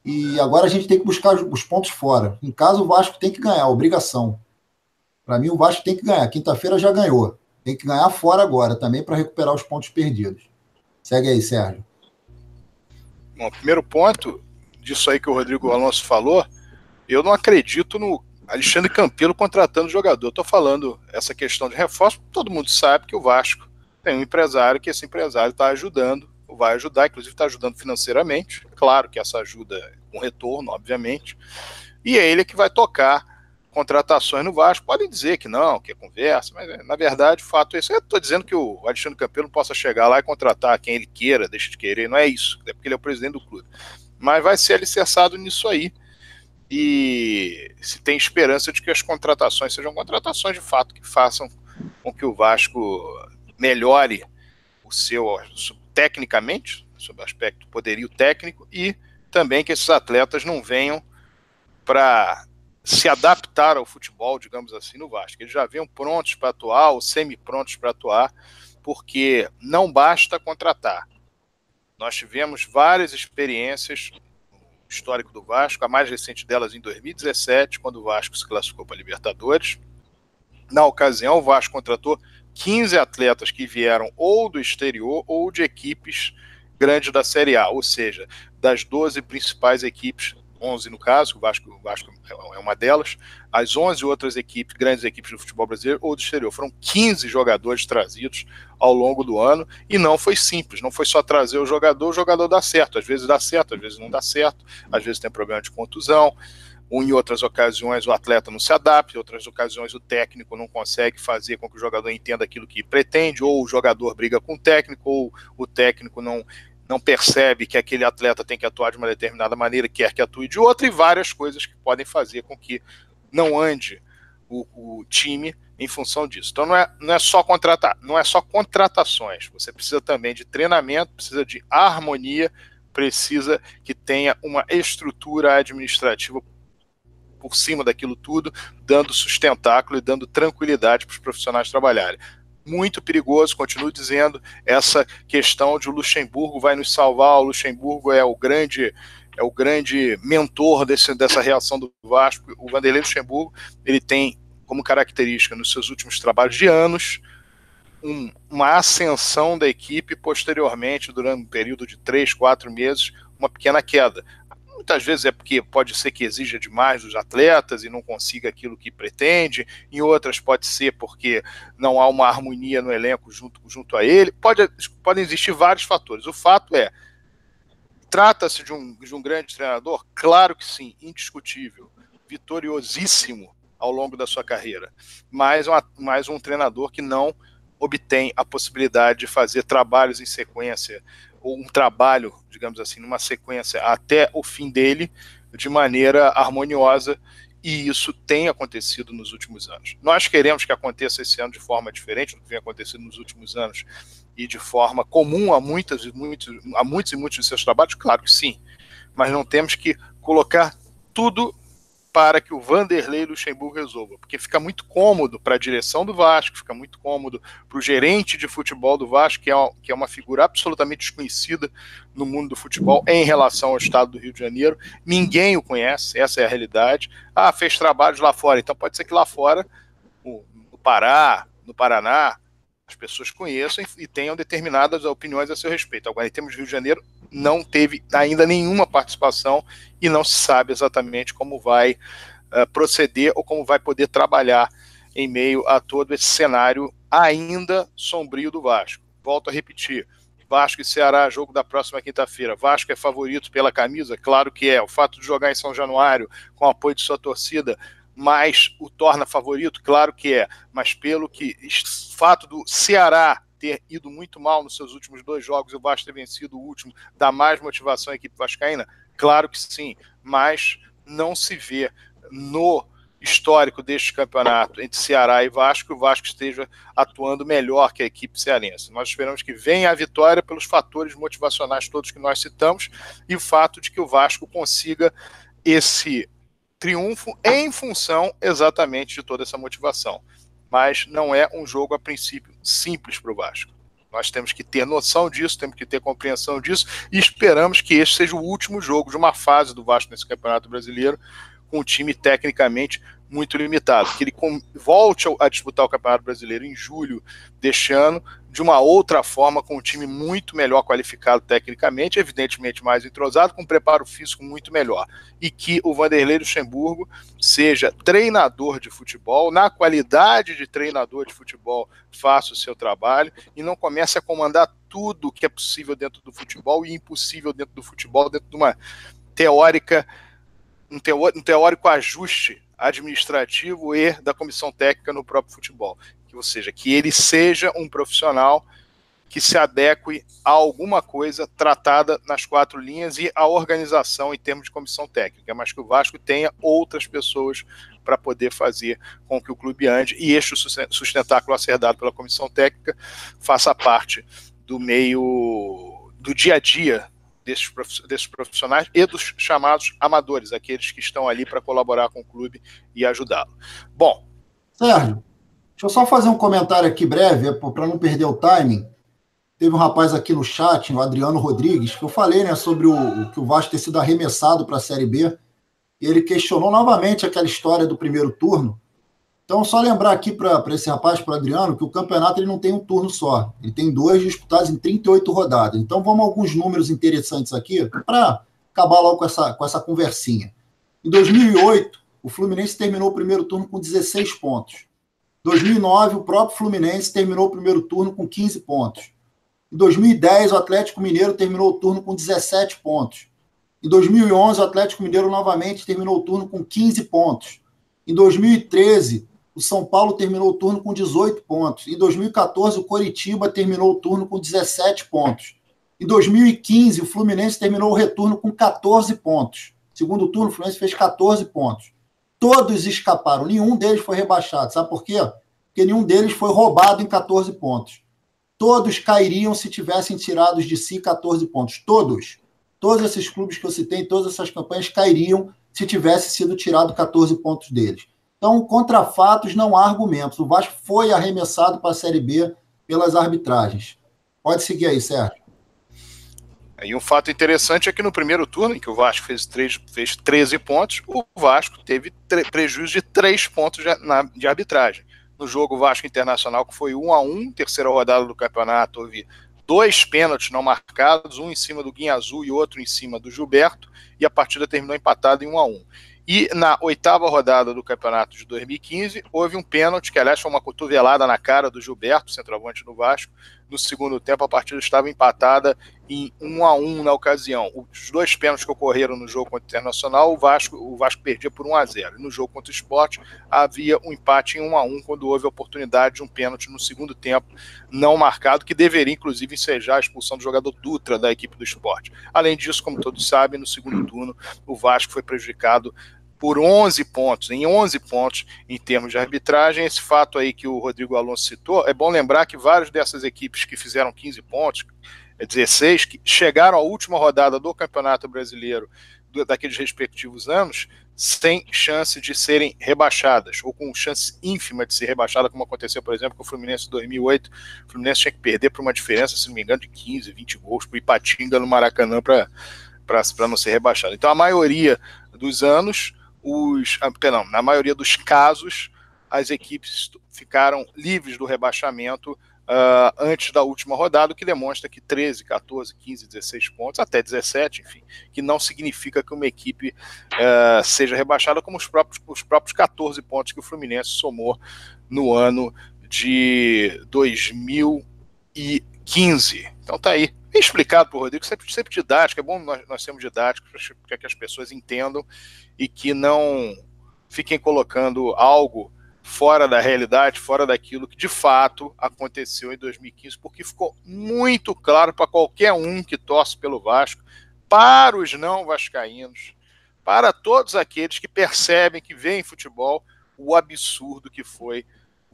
E agora a gente tem que buscar os pontos fora. Em casa, o Vasco tem que ganhar, obrigação. Para mim, o Vasco tem que ganhar. Quinta-feira já ganhou. Tem que ganhar fora agora também para recuperar os pontos perdidos. Segue aí, Sérgio. Bom, primeiro ponto disso aí que o Rodrigo Alonso falou, eu não acredito no Alexandre Campelo contratando jogador. Estou falando essa questão de reforço, todo mundo sabe que o Vasco tem um empresário que esse empresário está ajudando, vai ajudar, inclusive está ajudando financeiramente. Claro que essa ajuda é com retorno, obviamente. E é ele que vai tocar contratações no Vasco. Podem dizer que não, que é conversa, mas na verdade o fato é esse. Eu estou dizendo que o Alexandre Campelo não possa chegar lá e contratar quem ele queira, deixa de querer, não é isso, é porque ele é o presidente do clube. Mas vai ser alicerçado nisso aí. E se tem esperança de que as contratações sejam contratações de fato que façam com que o Vasco melhore o seu tecnicamente, sob o aspecto poderio técnico, e também que esses atletas não venham para se adaptar ao futebol, digamos assim, no Vasco. Eles já venham prontos para atuar ou semi-prontos para atuar, porque não basta contratar. Nós tivemos várias experiências histórico do Vasco, a mais recente delas em 2017, quando o Vasco se classificou para a Libertadores. Na ocasião, o Vasco contratou 15 atletas que vieram ou do exterior ou de equipes grandes da Série A, ou seja, das 12 principais equipes 11 no caso, o Vasco, o Vasco é uma delas, as 11 outras equipes, grandes equipes do futebol brasileiro ou do exterior. Foram 15 jogadores trazidos ao longo do ano e não foi simples, não foi só trazer o jogador, o jogador dá certo, às vezes dá certo, às vezes não dá certo, às vezes tem problema de contusão, em outras ocasiões o atleta não se adapta, em outras ocasiões o técnico não consegue fazer com que o jogador entenda aquilo que pretende, ou o jogador briga com o técnico, ou o técnico não não percebe que aquele atleta tem que atuar de uma determinada maneira, quer que atue de outra, e várias coisas que podem fazer com que não ande o, o time em função disso. Então não é, não é só contratar, não é só contratações. Você precisa também de treinamento, precisa de harmonia, precisa que tenha uma estrutura administrativa por cima daquilo tudo, dando sustentáculo e dando tranquilidade para os profissionais trabalharem muito perigoso, continuo dizendo, essa questão de o Luxemburgo vai nos salvar, o Luxemburgo é o grande é o grande mentor desse, dessa reação do Vasco. O Vanderlei Luxemburgo, ele tem como característica nos seus últimos trabalhos de anos um, uma ascensão da equipe posteriormente, durante um período de três, quatro meses, uma pequena queda. Muitas vezes é porque pode ser que exija demais dos atletas e não consiga aquilo que pretende, em outras pode ser porque não há uma harmonia no elenco junto, junto a ele. Pode, podem existir vários fatores. O fato é, trata-se de um, de um grande treinador? Claro que sim, indiscutível, vitoriosíssimo ao longo da sua carreira, mas, uma, mais um treinador que não obtém a possibilidade de fazer trabalhos em sequência ou um trabalho, digamos assim, numa sequência até o fim dele, de maneira harmoniosa, e isso tem acontecido nos últimos anos. Nós queremos que aconteça esse ano de forma diferente do que vem acontecendo nos últimos anos e de forma comum a muitas e muitos, a muitos e muitos de seus trabalhos, claro que sim, mas não temos que colocar tudo para que o Vanderlei Luxemburgo resolva, porque fica muito cômodo para a direção do Vasco, fica muito cômodo para o gerente de futebol do Vasco, que é, uma, que é uma figura absolutamente desconhecida no mundo do futebol em relação ao estado do Rio de Janeiro. Ninguém o conhece, essa é a realidade. Ah, fez trabalhos lá fora, então pode ser que lá fora, no Pará, no Paraná, as pessoas conheçam e tenham determinadas opiniões a seu respeito. Agora, em termos de Rio de Janeiro, não teve ainda nenhuma participação e não se sabe exatamente como vai uh, proceder ou como vai poder trabalhar em meio a todo esse cenário ainda sombrio do Vasco. Volto a repetir. Vasco e Ceará, jogo da próxima quinta-feira. Vasco é favorito pela camisa? Claro que é. O fato de jogar em São Januário, com apoio de sua torcida, mais o torna favorito? Claro que é. Mas pelo que fato do Ceará ter ido muito mal nos seus últimos dois jogos e o Vasco ter vencido o último, dá mais motivação à equipe vascaína? Claro que sim, mas não se vê no histórico deste campeonato entre Ceará e Vasco que o Vasco esteja atuando melhor que a equipe cearense. Nós esperamos que venha a vitória pelos fatores motivacionais todos que nós citamos e o fato de que o Vasco consiga esse triunfo em função exatamente de toda essa motivação mas não é um jogo a princípio simples para o Vasco. Nós temos que ter noção disso, temos que ter compreensão disso e esperamos que este seja o último jogo de uma fase do Vasco nesse Campeonato Brasileiro, com um time tecnicamente muito limitado. Que ele volte a disputar o Campeonato Brasileiro em julho deste ano, de uma outra forma, com um time muito melhor qualificado tecnicamente, evidentemente mais entrosado, com um preparo físico muito melhor. E que o Vanderlei Luxemburgo seja treinador de futebol, na qualidade de treinador de futebol, faça o seu trabalho e não comece a comandar tudo que é possível dentro do futebol e impossível dentro do futebol, dentro de uma teórica, um, teórico ajuste administrativo e da comissão técnica no próprio futebol. Que, ou seja, que ele seja um profissional que se adeque a alguma coisa tratada nas quatro linhas e a organização em termos de comissão técnica, mas que o Vasco tenha outras pessoas para poder fazer com que o clube ande e este sustentáculo a ser dado pela comissão técnica faça parte do meio do dia a dia desses profissionais e dos chamados amadores, aqueles que estão ali para colaborar com o clube e ajudá-lo. Bom. Sérgio, Deixa eu só fazer um comentário aqui breve, é, para não perder o timing. Teve um rapaz aqui no chat, o Adriano Rodrigues, que eu falei né, sobre o, que o Vasco ter sido arremessado para a Série B. E ele questionou novamente aquela história do primeiro turno, Então, só lembrar aqui para esse rapaz, para Adriano, que o campeonato ele não tem um turno só. Ele tem dois disputados em 38 rodadas. Então, vamos alguns números interessantes aqui para acabar logo com essa, com essa conversinha. Em 2008, o Fluminense terminou o primeiro turno com 16 pontos. Em 2009, o próprio Fluminense terminou o primeiro turno com 15 pontos. Em 2010, o Atlético Mineiro terminou o turno com 17 pontos. Em 2011, o Atlético Mineiro novamente terminou o turno com 15 pontos. Em 2013, o São Paulo terminou o turno com 18 pontos. Em 2014, o Coritiba terminou o turno com 17 pontos. Em 2015, o Fluminense terminou o retorno com 14 pontos. Segundo turno, o Fluminense fez 14 pontos. Todos escaparam, nenhum deles foi rebaixado. Sabe por quê? Porque nenhum deles foi roubado em 14 pontos. Todos cairiam se tivessem tirado de si 14 pontos. Todos. Todos esses clubes que eu citei, todas essas campanhas cairiam se tivesse sido tirado 14 pontos deles. Então, contra fatos, não há argumentos. O Vasco foi arremessado para a Série B pelas arbitragens. Pode seguir aí, Sérgio. E um fato interessante é que no primeiro turno, em que o Vasco fez, fez 13 pontos, o Vasco teve prejuízo de 3 pontos de, na, de arbitragem. No jogo Vasco Internacional, que foi 1 a 1 terceira rodada do campeonato, houve dois pênaltis não marcados, um em cima do Guinha Azul e outro em cima do Gilberto, e a partida terminou empatada em 1 a 1 e na oitava rodada do campeonato de 2015, houve um pênalti, que aliás foi uma cotovelada na cara do Gilberto, centroavante do Vasco. No segundo tempo, a partida estava empatada em 1 a 1 na ocasião. Os dois pênaltis que ocorreram no jogo contra o Internacional, o Vasco, o Vasco perdia por 1 a 0. no jogo contra o Sport, havia um empate em 1 a 1 quando houve a oportunidade de um pênalti no segundo tempo não marcado, que deveria inclusive ensejar a expulsão do jogador Dutra da equipe do Sport. Além disso, como todos sabem, no segundo turno, o Vasco foi prejudicado por 11 pontos, em 11 pontos em termos de arbitragem. Esse fato aí que o Rodrigo Alonso citou, é bom lembrar que várias dessas equipes que fizeram 15 pontos, 16, que chegaram à última rodada do Campeonato Brasileiro daqueles respectivos anos, sem chance de serem rebaixadas, ou com chance ínfima de ser rebaixada, como aconteceu, por exemplo, com o Fluminense em 2008. O Fluminense tinha que perder por uma diferença, se não me engano, de 15, 20 gols, para Ipatinga no Maracanã para não ser rebaixado. Então, a maioria dos anos, os, ah, perdão, na maioria dos casos, as equipes ficaram livres do rebaixamento uh, antes da última rodada, o que demonstra que 13, 14, 15, 16 pontos, até 17, enfim, que não significa que uma equipe uh, seja rebaixada, como os próprios, os próprios 14 pontos que o Fluminense somou no ano de 2015. Então tá aí. Bem explicado por Rodrigo, sempre, sempre didático, é bom nós, nós sermos didáticos para que as pessoas entendam e que não fiquem colocando algo fora da realidade, fora daquilo que de fato aconteceu em 2015, porque ficou muito claro para qualquer um que torce pelo Vasco, para os não vascaínos, para todos aqueles que percebem que veem futebol o absurdo que foi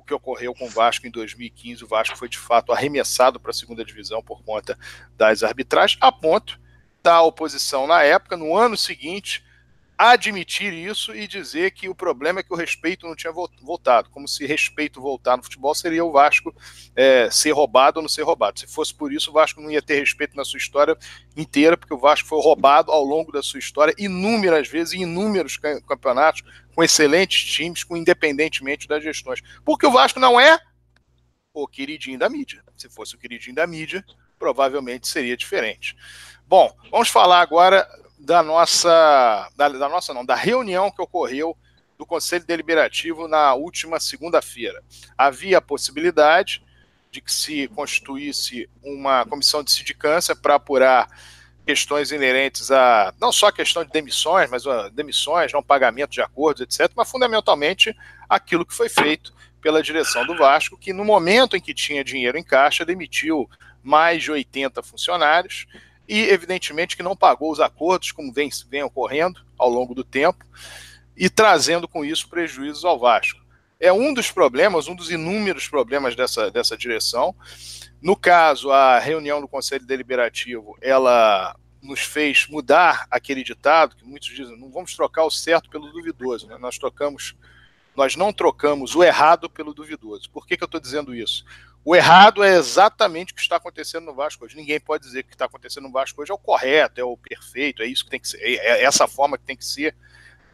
que ocorreu com o Vasco em 2015. O Vasco foi de fato arremessado para a segunda divisão por conta das arbitragens, a ponto da oposição na época, no ano seguinte, admitir isso e dizer que o problema é que o respeito não tinha voltado, como se respeito voltar no futebol seria o Vasco é, ser roubado ou não ser roubado. Se fosse por isso, o Vasco não ia ter respeito na sua história inteira, porque o Vasco foi roubado ao longo da sua história inúmeras vezes, em inúmeros campeonatos, com excelentes times, com independentemente das gestões. Porque o Vasco não é o queridinho da mídia. Se fosse o queridinho da mídia, provavelmente seria diferente. Bom, vamos falar agora da nossa, da, da nossa não, da reunião que ocorreu do Conselho Deliberativo na última segunda-feira. Havia a possibilidade de que se constituísse uma comissão de sindicância para apurar questões inerentes a não só a questão de demissões, mas a demissões, não pagamento de acordos, etc., mas fundamentalmente aquilo que foi feito pela direção do Vasco, que no momento em que tinha dinheiro em caixa, demitiu mais de 80 funcionários e, evidentemente, que não pagou os acordos, como vem, vem ocorrendo ao longo do tempo, e trazendo com isso prejuízos ao Vasco. É um dos problemas, um dos inúmeros problemas dessa, dessa direção. No caso, a reunião do Conselho Deliberativo, ela nos fez mudar aquele ditado que muitos dizem, não vamos trocar o certo pelo duvidoso, né? nós trocamos, nós não trocamos o errado pelo duvidoso. Por que, que eu estou dizendo isso? O errado é exatamente o que está acontecendo no Vasco hoje. Ninguém pode dizer que o que está acontecendo no Vasco hoje é o correto, é o perfeito, é isso que tem que ser, é, é essa forma que tem que ser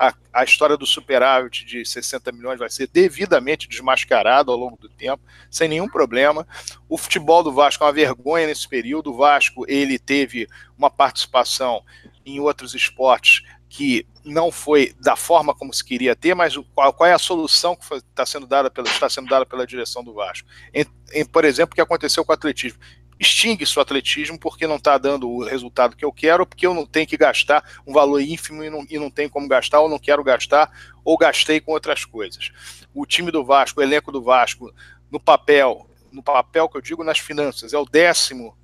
a, a história do superávit de 60 milhões vai ser devidamente desmascarada ao longo do tempo, sem nenhum problema. O futebol do Vasco é uma vergonha nesse período. O Vasco ele teve uma participação em outros esportes que não foi da forma como se queria ter, mas qual, qual é a solução que está sendo dada pela, está sendo dada pela direção do Vasco? Em, em, por exemplo, o que aconteceu com o atletismo. Extingue-se o atletismo porque não está dando o resultado que eu quero, porque eu não tenho que gastar um valor ínfimo e não, e não tenho como gastar, ou não quero gastar, ou gastei com outras coisas. O time do Vasco, o elenco do Vasco, no papel, no papel que eu digo nas finanças, é o décimo,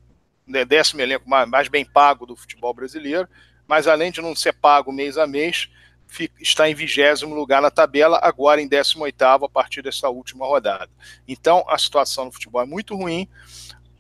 né, décimo elenco mais, mais bem pago do futebol brasileiro, mas além de não ser pago mês a mês, está em vigésimo lugar na tabela, agora em 18 a partir dessa última rodada. Então a situação no futebol é muito ruim.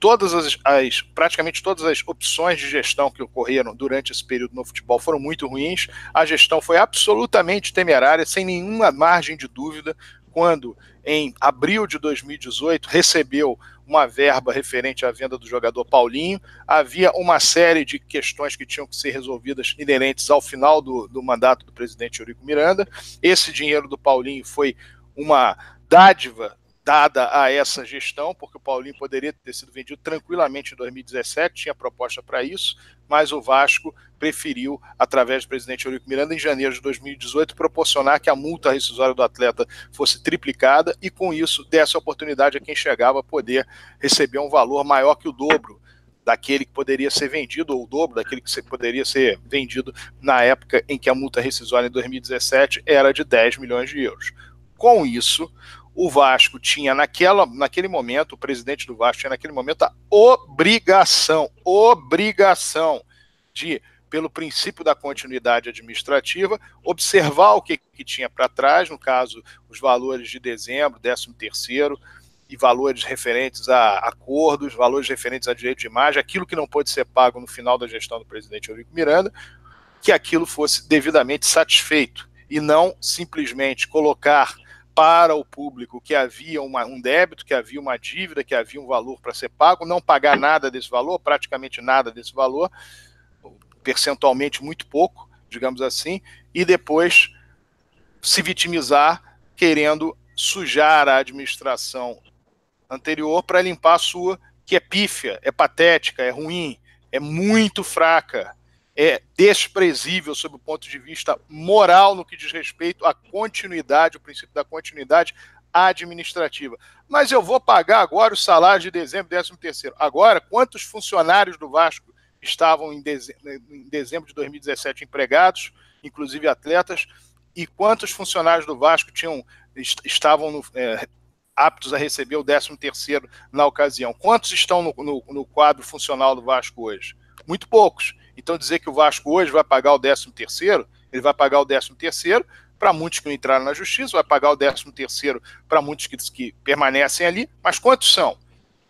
Todas as, as, praticamente todas as opções de gestão que ocorreram durante esse período no futebol foram muito ruins. A gestão foi absolutamente temerária, sem nenhuma margem de dúvida, quando em abril de 2018 recebeu uma verba referente à venda do jogador Paulinho. Havia uma série de questões que tinham que ser resolvidas inerentes ao final do, do mandato do presidente Eurico Miranda. Esse dinheiro do Paulinho foi uma dádiva dada a essa gestão, porque o Paulinho poderia ter sido vendido tranquilamente em 2017, tinha proposta para isso, mas o Vasco preferiu, através do presidente Eurico Miranda, em janeiro de 2018, proporcionar que a multa rescisória do atleta fosse triplicada e, com isso, desse oportunidade a quem chegava a poder receber um valor maior que o dobro daquele que poderia ser vendido, ou o dobro daquele que poderia ser vendido na época em que a multa rescisória em 2017 era de 10 milhões de euros. Com isso, o Vasco tinha naquela, naquele momento, o presidente do Vasco tinha naquele momento a obrigação, obrigação de, pelo princípio da continuidade administrativa, observar o que, que tinha para trás, no caso, os valores de dezembro, 13 terceiro, e valores referentes a acordos, valores referentes a direito de imagem, aquilo que não pode ser pago no final da gestão do presidente Eurico Miranda, que aquilo fosse devidamente satisfeito e não simplesmente colocar para o público que havia uma, um débito, que havia uma dívida, que havia um valor para ser pago, não pagar nada desse valor, praticamente nada desse valor, percentualmente muito pouco, digamos assim, e depois se vitimizar querendo sujar a administração anterior para limpar a sua, que é pífia, é patética, é ruim, é muito fraca é desprezível sob o ponto de vista moral no que diz respeito à continuidade, o princípio da continuidade administrativa. Mas eu vou pagar agora o salário de dezembro, 13 terceiro. Agora, quantos funcionários do Vasco estavam em dezembro, em dezembro de 2017 empregados, inclusive atletas, e quantos funcionários do Vasco tinham estavam no, é, aptos a receber o 13 terceiro na ocasião? Quantos estão no, no, no quadro funcional do Vasco hoje? Muito poucos. Então dizer que o Vasco hoje vai pagar o 13 terceiro, ele vai pagar o 13 terceiro para muitos que não entraram na justiça, vai pagar o 13 terceiro para muitos que, que permanecem ali, mas quantos são?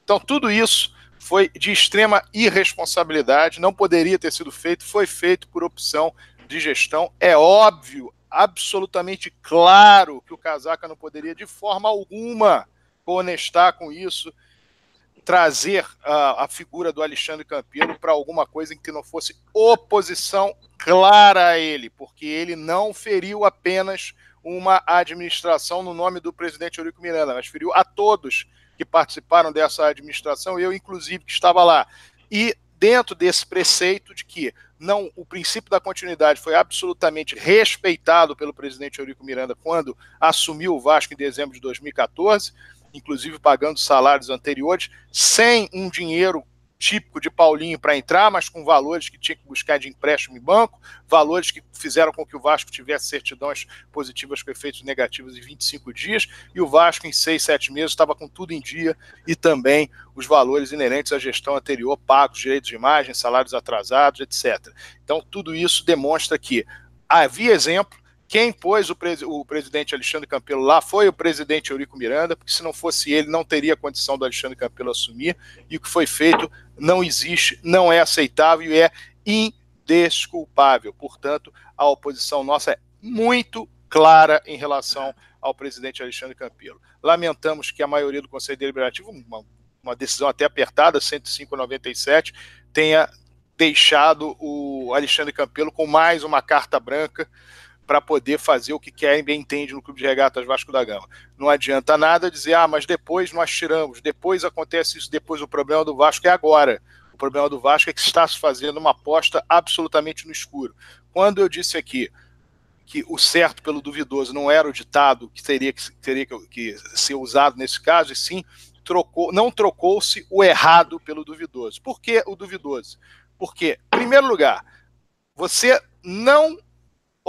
Então tudo isso foi de extrema irresponsabilidade, não poderia ter sido feito, foi feito por opção de gestão. É óbvio, absolutamente claro que o Casaca não poderia de forma alguma honestar com isso trazer a, a figura do Alexandre Campelo para alguma coisa em que não fosse oposição clara a ele, porque ele não feriu apenas uma administração no nome do presidente Eurico Miranda, mas feriu a todos que participaram dessa administração, eu inclusive que estava lá. E dentro desse preceito de que não o princípio da continuidade foi absolutamente respeitado pelo presidente Eurico Miranda quando assumiu o Vasco em dezembro de 2014, inclusive pagando salários anteriores, sem um dinheiro típico de Paulinho para entrar, mas com valores que tinha que buscar de empréstimo em banco, valores que fizeram com que o Vasco tivesse certidões positivas com efeitos negativos em 25 dias, e o Vasco em 6, 7 meses estava com tudo em dia, e também os valores inerentes à gestão anterior, pagos, direitos de imagem, salários atrasados, etc. Então, tudo isso demonstra que havia exemplo, quem pôs o, pres o, presidente Alexandre Campelo lá foi o presidente Eurico Miranda, porque se não fosse ele, não teria condição do Alexandre Campelo assumir. E o que foi feito não existe, não é aceitável e é indesculpável. Portanto, a oposição nossa é muito clara em relação ao presidente Alexandre Campelo. Lamentamos que a maioria do Conselho Deliberativo, uma, uma decisão até apertada, 105 a 97, tenha deixado o Alexandre Campelo com mais uma carta branca para poder fazer o que quer e bem entende no Clube de Regatas Vasco da Gama. Não adianta nada dizer, ah, mas depois nós tiramos, depois acontece isso, depois o problema do Vasco é agora. O problema do Vasco é que está se fazendo uma aposta absolutamente no escuro. Quando eu disse aqui que o certo pelo duvidoso não era o ditado que teria que, teria que ser usado nesse caso, e sim trocou, não trocou-se o errado pelo duvidoso. Por que o duvidoso? Porque, em primeiro lugar, você não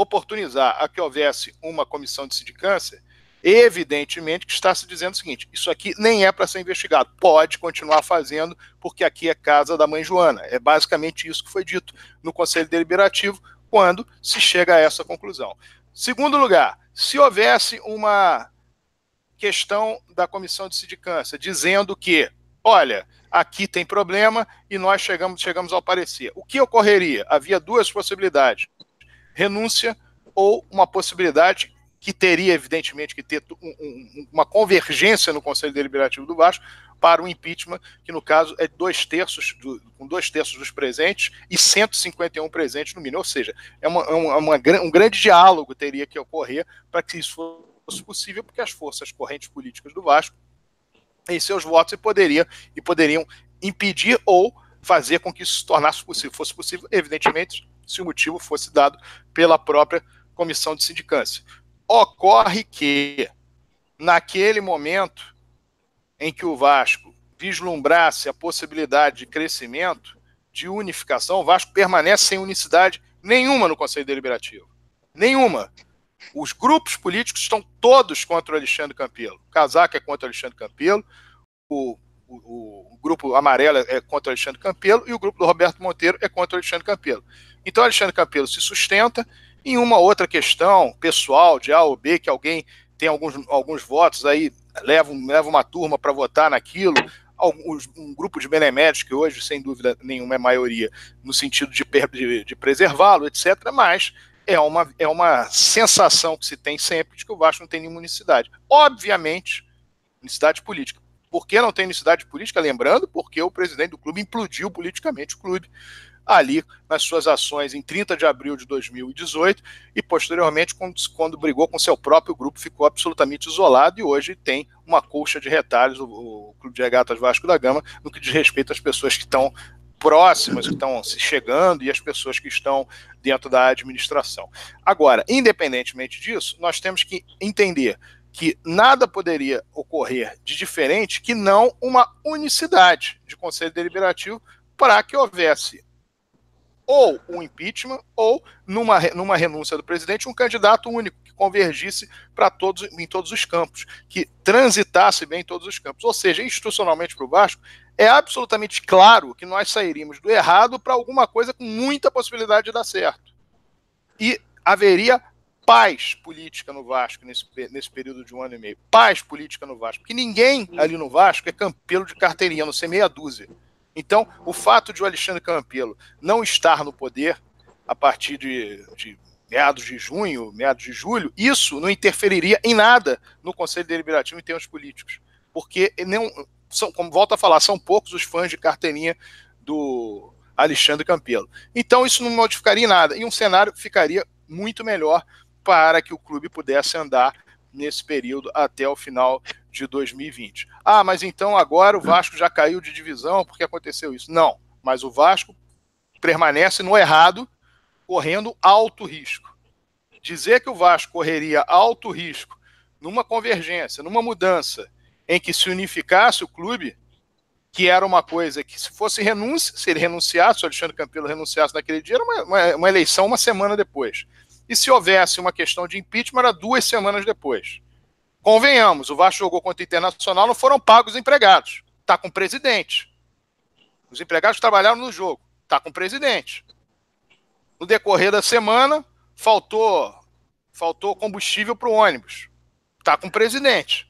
oportunizar a que houvesse uma comissão de sindicância, evidentemente que está se dizendo o seguinte: isso aqui nem é para ser investigado, pode continuar fazendo, porque aqui é casa da mãe Joana. É basicamente isso que foi dito no Conselho Deliberativo quando se chega a essa conclusão. Segundo lugar, se houvesse uma questão da comissão de sindicância dizendo que, olha, aqui tem problema e nós chegamos, chegamos ao parecer. O que ocorreria? Havia duas possibilidades renúncia ou uma possibilidade que teria, evidentemente, que ter um, um, uma convergência no Conselho Deliberativo do Vasco para o impeachment, que no caso é dois terços, do, com dois terços dos presentes e 151 presentes no mínimo. Ou seja, é, uma, é uma, uma, um grande diálogo teria que ocorrer para que isso fosse possível, porque as forças correntes políticas do Vasco, em seus votos, poderia, e poderiam impedir ou fazer com que isso se tornasse possível. Fosse possível, evidentemente, se o motivo fosse dado pela própria comissão de sindicância. Ocorre que, naquele momento em que o Vasco vislumbrasse a possibilidade de crescimento, de unificação, o Vasco permanece sem unicidade nenhuma no Conselho Deliberativo. Nenhuma. Os grupos políticos estão todos contra o Alexandre Campelo. O Casaca é contra o Alexandre Campelo, o, o, o, grupo amarelo é contra o Alexandre Campelo e o grupo do Roberto Monteiro é contra o Alexandre Campelo. Então, Alexandre Campelo se sustenta em uma outra questão pessoal, de A ou B, que alguém tem alguns, alguns votos, aí leva, leva uma turma para votar naquilo, um grupo de beneméritos, que hoje, sem dúvida nenhuma, é maioria, no sentido de, de, de preservá-lo, etc., mas é uma, é uma sensação que se tem sempre de que o Vasco não tem nenhuma unicidade. Obviamente, unicidade política. Por que não tem unicidade política? Lembrando, porque o presidente do clube implodiu politicamente o clube ali nas suas ações em 30 de abril de 2018 e posteriormente quando, quando brigou com seu próprio grupo ficou absolutamente isolado e hoje tem uma colcha de retalhos o, o Clube de Regatas Vasco da Gama no que diz respeito às pessoas que estão próximas, que estão se chegando e as pessoas que estão dentro da administração. Agora, independentemente disso, nós temos que entender que nada poderia ocorrer de diferente que não uma unicidade de conselho deliberativo para que houvesse ou um impeachment, ou numa, numa renúncia do presidente, um candidato único, que convergisse para todos em todos os campos, que transitasse bem em todos os campos. Ou seja, institucionalmente para o Vasco, é absolutamente claro que nós sairíamos do errado para alguma coisa com muita possibilidade de dar certo. E haveria paz política no Vasco nesse, nesse período de um ano e meio. Paz política no Vasco. Porque ninguém ali no Vasco é campelo de carteirinha, não sei meia dúzia. Então, o fato de o Alexandre Campelo não estar no poder a partir de, de meados de junho, meados de julho, isso não interferiria em nada no Conselho Deliberativo em termos políticos. Porque não, são, como volto a falar, são poucos os fãs de carteirinha do Alexandre Campelo. Então isso não modificaria nada e um cenário ficaria muito melhor para que o clube pudesse andar nesse período até o final de 2020. Ah, mas então agora o Vasco já caiu de divisão porque aconteceu isso. Não, mas o Vasco permanece no errado, correndo alto risco. Dizer que o Vasco correria alto risco numa convergência, numa mudança em que se unificasse o clube, que era uma coisa que se fosse renúncia, se ele renunciasse, se o Alexandre Campelo renunciasse naquele dia, era uma, uma, uma eleição uma semana depois. E se houvesse uma questão de impeachment, era duas semanas depois. Convenhamos, o Vasco jogou contra o Internacional, não foram pagos os empregados. Está com o presidente. Os empregados trabalharam no jogo. Está com o presidente. No decorrer da semana, faltou faltou combustível para o ônibus. Está com o presidente.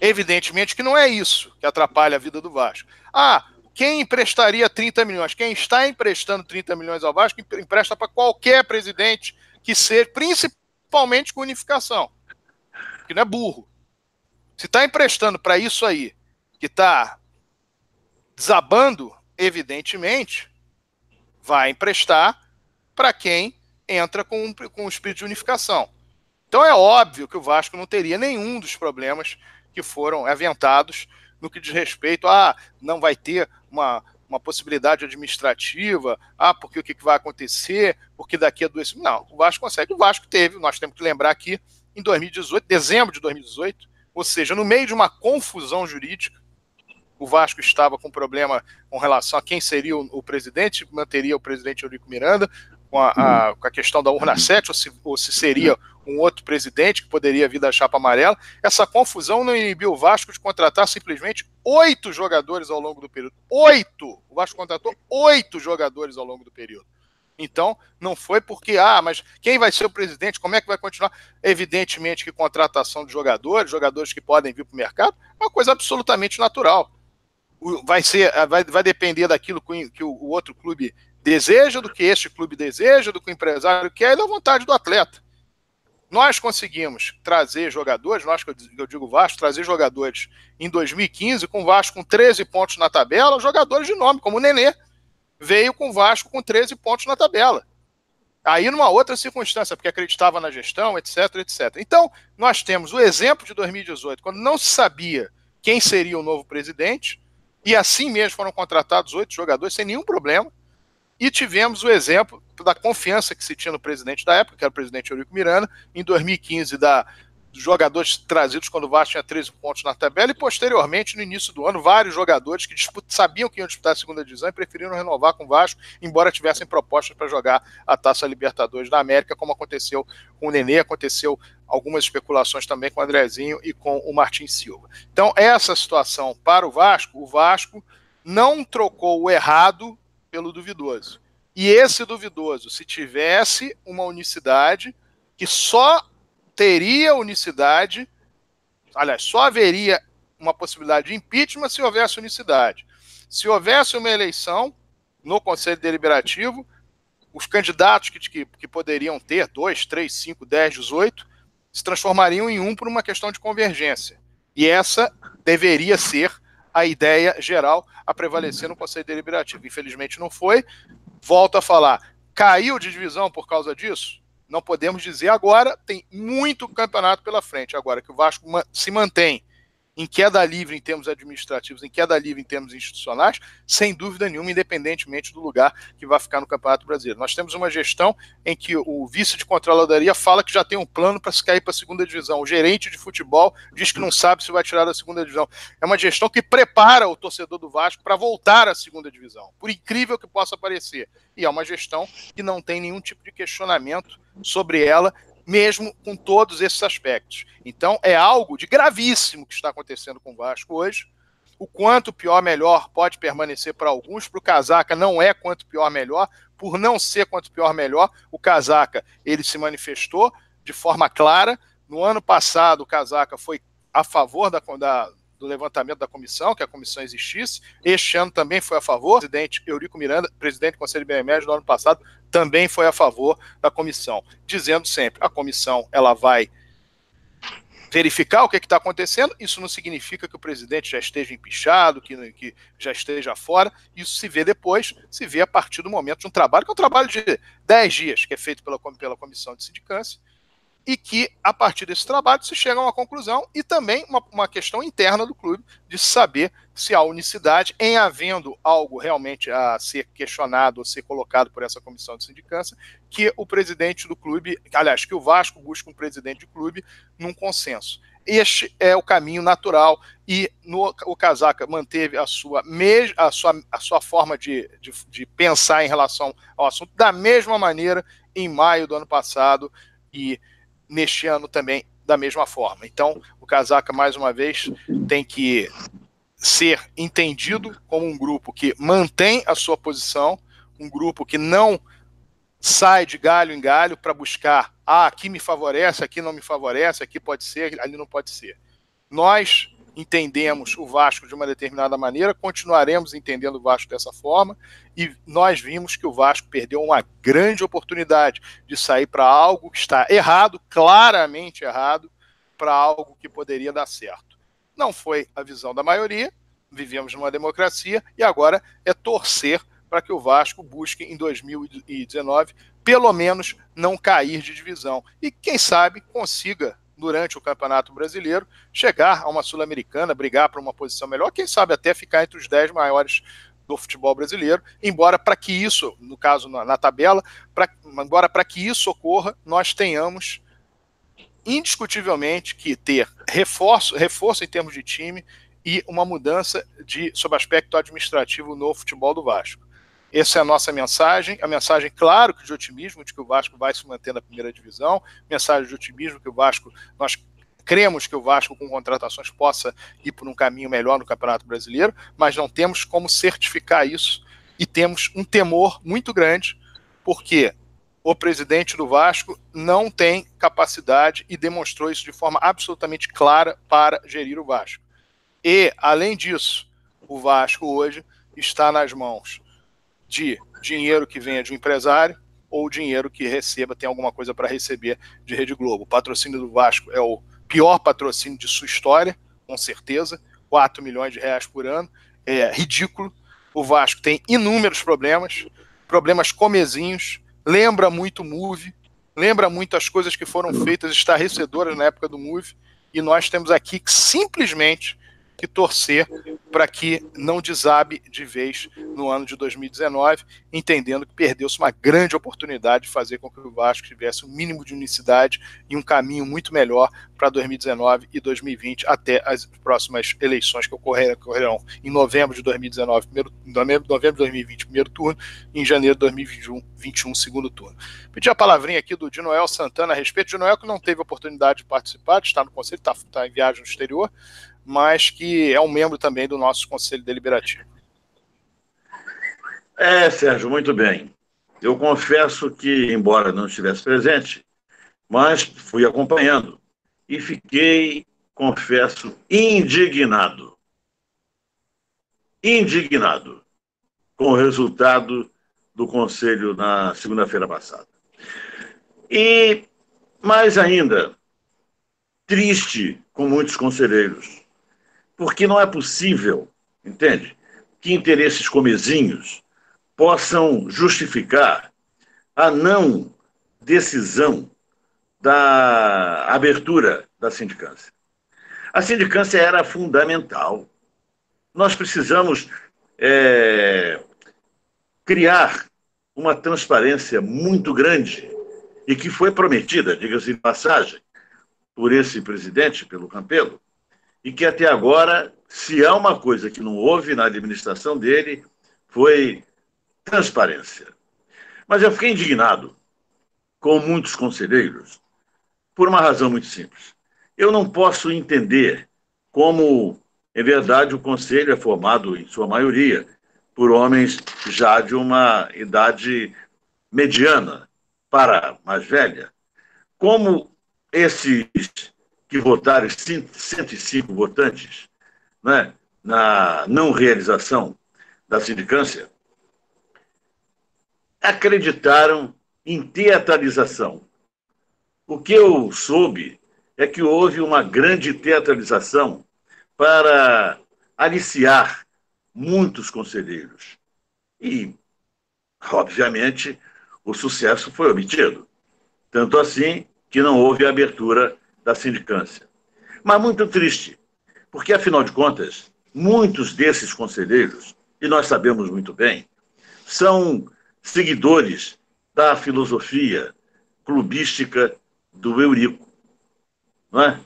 Evidentemente que não é isso que atrapalha a vida do Vasco. Ah, quem emprestaria 30 milhões? Quem está emprestando 30 milhões ao Vasco empresta para qualquer presidente que seja, principalmente com unificação que não é burro. Se está emprestando para isso aí, que está desabando, evidentemente, vai emprestar para quem entra com, com o espírito de unificação. Então é óbvio que o Vasco não teria nenhum dos problemas que foram aventados no que diz respeito a não vai ter uma, uma possibilidade administrativa, ah, porque o que vai acontecer, porque daqui a dois. Não, o Vasco consegue. O Vasco teve, nós temos que lembrar aqui, em 2018, dezembro de 2018, ou seja, no meio de uma confusão jurídica, o Vasco estava com problema com relação a quem seria o, presidente, manteria o presidente Eurico Miranda, com a, a, com a questão da urna 7, ou se, ou se seria um outro presidente que poderia vir da chapa amarela. Essa confusão não inibiu o Vasco de contratar simplesmente oito jogadores ao longo do período. Oito! O Vasco contratou oito jogadores ao longo do período. Então, não foi porque, ah, mas quem vai ser o presidente? Como é que vai continuar? Evidentemente que contratação de jogadores, jogadores que podem vir para o mercado, é uma coisa absolutamente natural. Vai, ser, vai, vai depender daquilo que o outro clube deseja, do que este clube deseja, do que o empresário quer e da vontade do atleta. Nós conseguimos trazer jogadores, nós que eu digo Vasco, trazer jogadores em 2015 com o Vasco com 13 pontos na tabela, jogadores de nome, como o Nenê, veio com o Vasco com 13 pontos na tabela. Aí numa outra circunstância, porque acreditava na gestão, etc, etc. Então, nós temos o exemplo de 2018, quando não se sabia quem seria o novo presidente, e assim mesmo foram contratados oito jogadores sem nenhum problema. E tivemos o exemplo da confiança que se tinha no presidente da época, que era o presidente Eurico Miranda, em 2015, da jogadores trazidos quando o Vasco tinha 13 pontos na tabela, e posteriormente, no início do ano, vários jogadores que sabiam que iam disputar a segunda divisão e preferiram renovar com o Vasco, embora tivessem propostas para jogar a Taça Libertadores da América, como aconteceu com o Nenê, aconteceu algumas especulações também com o Andrezinho e com o Martin Silva. Então, essa situação para o Vasco, o Vasco não trocou o errado pelo duvidoso. E esse duvidoso, se tivesse uma unicidade, que só teria unicidade, aliás, só haveria uma possibilidade de impeachment se houvesse unicidade. Se houvesse uma eleição no Conselho Deliberativo, os candidatos que, que, que poderiam ter, 2, 3, 5, 10, 18, se transformariam em um por uma questão de convergência. E essa deveria ser a ideia geral a prevalecer no Conselho Deliberativo. Infelizmente não foi. Volto a falar, caiu de divisão por causa disso? Não podemos dizer agora, tem muito campeonato pela frente. Agora que o Vasco se mantém em queda livre em termos administrativos, em queda livre em termos institucionais, sem dúvida nenhuma, independentemente do lugar que vai ficar no Campeonato Brasileiro. Nós temos uma gestão em que o vice de controladoria fala que já tem um plano para se cair para a segunda divisão. O gerente de futebol diz que não sabe se vai tirar da segunda divisão. É uma gestão que prepara o torcedor do Vasco para voltar à segunda divisão, por incrível que possa parecer. E é uma gestão que não tem nenhum tipo de questionamento sobre ela mesmo com todos esses aspectos. Então, é algo de gravíssimo que está acontecendo com o Vasco hoje. O quanto pior melhor pode permanecer para alguns, para o Casaca não é quanto pior melhor, por não ser quanto pior melhor, o Casaca ele se manifestou de forma clara. No ano passado, o Casaca foi a favor da, da, do levantamento da comissão, que a comissão existisse. Este ano também foi a favor. O presidente Eurico Miranda, presidente do Conselho de BMS do ano passado, também foi a favor da comissão, dizendo sempre: a comissão ela vai verificar o que é está acontecendo. Isso não significa que o presidente já esteja empichado, que, que já esteja fora. Isso se vê depois, se vê a partir do momento de um trabalho, que é um trabalho de 10 dias, que é feito pela, pela comissão de sindicância, e que, a partir desse trabalho, se chega a uma conclusão e também uma, uma questão interna do clube de saber se há unicidade, em havendo algo realmente a ser questionado ou ser colocado por essa comissão de sindicância, que o presidente do clube, aliás, que o Vasco busque um presidente de clube num consenso. Este é o caminho natural e no, o Casaca manteve a sua, me, a sua, a sua forma de, de, de pensar em relação ao assunto da mesma maneira em maio do ano passado e neste ano também da mesma forma. Então, o Casaca, mais uma vez, tem que ser entendido como um grupo que mantém a sua posição, um grupo que não sai de galho em galho para buscar, ah, aqui me favorece, aqui não me favorece, aqui pode ser, ali não pode ser. Nós entendemos o Vasco de uma determinada maneira, continuaremos entendendo o Vasco dessa forma, e nós vimos que o Vasco perdeu uma grande oportunidade de sair para algo que está errado, claramente errado, para algo que poderia dar certo. Não foi a visão da maioria, vivemos numa democracia, e agora é torcer para que o Vasco busque em 2019 pelo menos não cair de divisão. E quem sabe consiga, durante o Campeonato Brasileiro, chegar a uma Sul-Americana, brigar para uma posição melhor, quem sabe até ficar entre os 10 maiores do futebol brasileiro, embora para que isso, no caso na, na tabela, pra, embora para que isso ocorra, nós tenhamos indiscutivelmente que ter reforço, reforço em termos de time e uma mudança de sob aspecto administrativo no futebol do Vasco. Essa é a nossa mensagem, a mensagem, claro, que de otimismo, de que o Vasco vai se manter na primeira divisão, mensagem de otimismo que o Vasco, nós cremos que o Vasco, com contratações, possa ir por um caminho melhor no Campeonato Brasileiro, mas não temos como certificar isso. E temos um temor muito grande, porque o presidente do Vasco não tem capacidade e demonstrou isso de forma absolutamente clara para gerir o Vasco. E, além disso, o Vasco hoje está nas mãos de dinheiro que venha de um empresário ou dinheiro que receba, tem alguma coisa para receber de Rede Globo. O patrocínio do Vasco é o pior patrocínio de sua história, com certeza, 4 milhões de reais por ano, é ridículo. O Vasco tem inúmeros problemas, problemas comezinhos, lembra muito o Move, lembra muito as coisas que foram feitas estarrecedoras na época do Move, e nós temos aqui que simplesmente que torcer para que não desabe de vez no ano de 2019, entendendo que perdeu-se uma grande oportunidade de fazer com que o Vasco tivesse um mínimo de unicidade e um caminho muito melhor para 2019 e 2020, até as próximas eleições que ocorrerão em novembro de 2019, primeiro, novembro de 2020, primeiro turno, e em janeiro de 2021, segundo turno. Pedi a palavrinha aqui do Dinoel Santana a respeito. Dinoel que não teve oportunidade de participar, estar no conselho, está tá em viagem no exterior, mas que é um membro também do nosso Conselho Deliberativo. É, Sérgio, muito bem. Eu confesso que, embora não estivesse presente, mas fui acompanhando e fiquei, confesso, indignado. Indignado com o resultado do Conselho na segunda-feira passada. E, mais ainda, triste com muitos conselheiros porque não é possível, entende, que interesses comezinhos possam justificar a não decisão da abertura da sindicância. A sindicância era fundamental. Nós precisamos é, criar uma transparência muito grande e que foi prometida, diga-se de passagem, por esse presidente, pelo Campelo, e que até agora, se há uma coisa que não houve na administração dele, foi transparência. Mas eu fiquei indignado com muitos conselheiros por uma razão muito simples. Eu não posso entender como, em verdade, o conselho é formado, em sua maioria, por homens já de uma idade mediana para mais velha. Como esses que votaram 105 votantes né, na não realização da sindicância, acreditaram em teatralização. O que eu soube é que houve uma grande teatralização para aliciar muitos conselheiros. E, obviamente, o sucesso foi obtido. Tanto assim que não houve abertura da sindicância. Mas muito triste, porque, afinal de contas, muitos desses conselheiros, e nós sabemos muito bem, são seguidores da filosofia clubística do Eurico. Não é?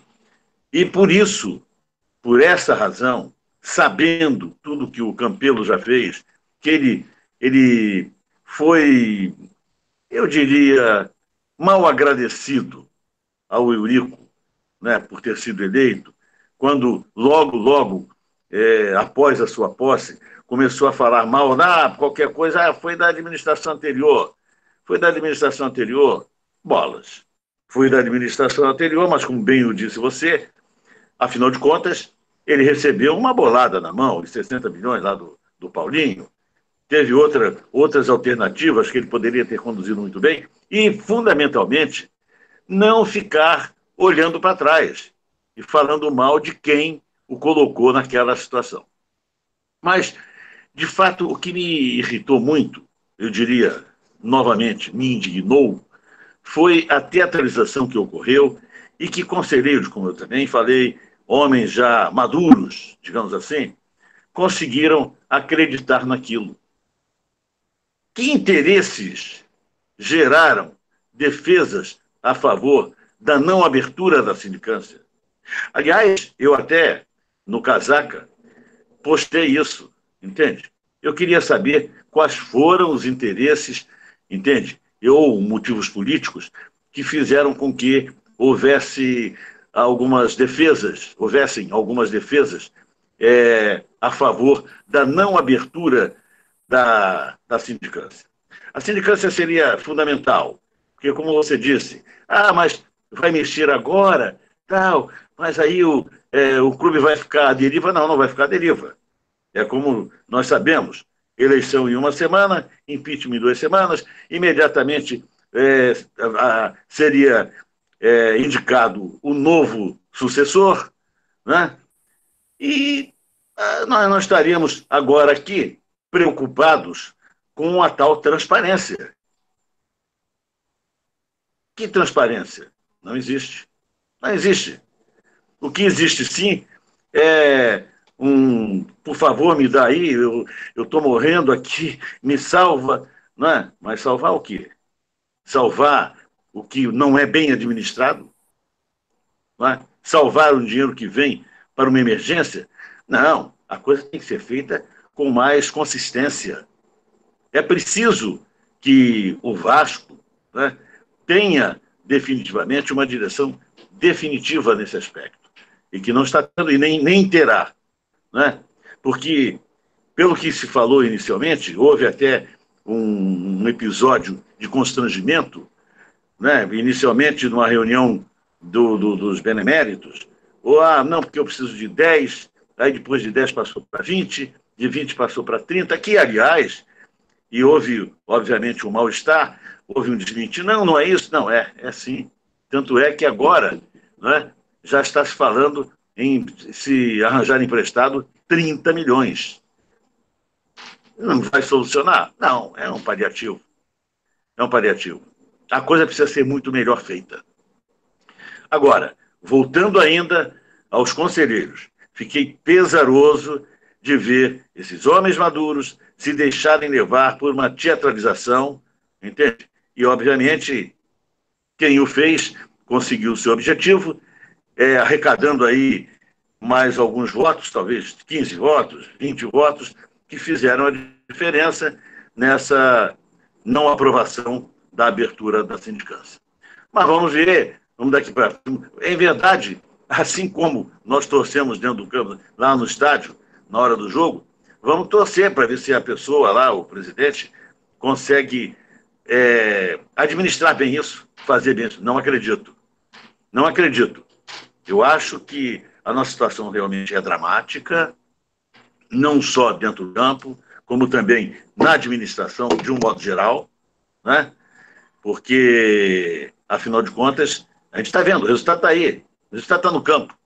E por isso, por essa razão, sabendo tudo que o Campelo já fez, que ele, ele foi, eu diria, mal agradecido ao Eurico né, por ter sido eleito, quando logo, logo, é, após a sua posse, começou a falar mal, ah, qualquer coisa, ah, foi da administração anterior, foi da administração anterior, bolas. Foi da administração anterior, mas como bem o disse você, afinal de contas, ele recebeu uma bolada na mão, de 60 milhões lá do, do Paulinho, teve outra, outras alternativas que ele poderia ter conduzido muito bem, e, fundamentalmente, não ficar olhando para trás e falando mal de quem o colocou naquela situação. Mas, de fato, o que me irritou muito, eu diria, novamente me indignou foi a teatralização que ocorreu e que conselheiros, como eu também falei, homens já maduros, digamos assim, conseguiram acreditar naquilo. Que interesses geraram defesas a favor da não abertura da sindicância? Aliás, eu até, no Casaca, postei isso, entende? Eu queria saber quais foram os interesses, entende? Ou motivos políticos que fizeram com que houvesse algumas defesas, houvessem algumas defesas é, a favor da não abertura da, da sindicância. A sindicância seria fundamental, porque, como você disse, ah, mas vai mexer agora, tal, mas aí o, é, o clube vai ficar à deriva. Não, não vai ficar à deriva. É como nós sabemos: eleição em uma semana, impeachment em duas semanas, imediatamente é, a, seria é, indicado o novo sucessor, né? e a, nós não estaríamos agora aqui preocupados com a tal transparência. Que transparência? Não existe. Não existe. O que existe sim é um, por favor, me dá aí, eu estou morrendo aqui, me salva, não é? Mas salvar o quê? Salvar o que não é bem administrado? Não é? Salvar o dinheiro que vem para uma emergência? Não, a coisa tem que ser feita com mais consistência. É preciso que o Vasco né, tenha definitivamente uma direção definitiva nesse aspecto. E que não está tendo e nem, nem terá né? porque, pelo que se falou inicialmente, houve até um, um episódio de constrangimento, né? inicialmente numa reunião do, do, dos beneméritos, ou, ah, não, porque eu preciso de 10, aí depois de 10 passou para 20, de 20 passou para 30, que, aliás, e houve, obviamente, um mal-estar, houve um desmentir, não, não é isso, não, é, é sim. Tanto é que agora né, já está se falando em se arranjar emprestado 30 milhões. Não vai solucionar? Não, é um paliativo. É um paliativo. A coisa precisa ser muito melhor feita. Agora, voltando ainda aos conselheiros, fiquei pesaroso de ver esses homens maduros se deixarem levar por uma teatralização, entende? E, obviamente, quem o fez conseguiu o seu objetivo, é, arrecadando aí mais alguns votos, talvez 15 votos, 20 votos, que fizeram a diferença nessa não aprovação da abertura da sindicância. Mas vamos ver, vamos daqui para. Em verdade, assim como nós torcemos dentro do campo, lá no estádio, na hora do jogo, vamos torcer para ver se a pessoa lá, o presidente, consegue é, administrar bem isso, fazer bem isso. Não acredito. Não acredito. Eu acho que a nossa situação realmente é dramática, não só dentro do campo, como também na administração, de um modo geral, né? porque, afinal de contas, a gente está vendo, o resultado está aí, o resultado está no campo.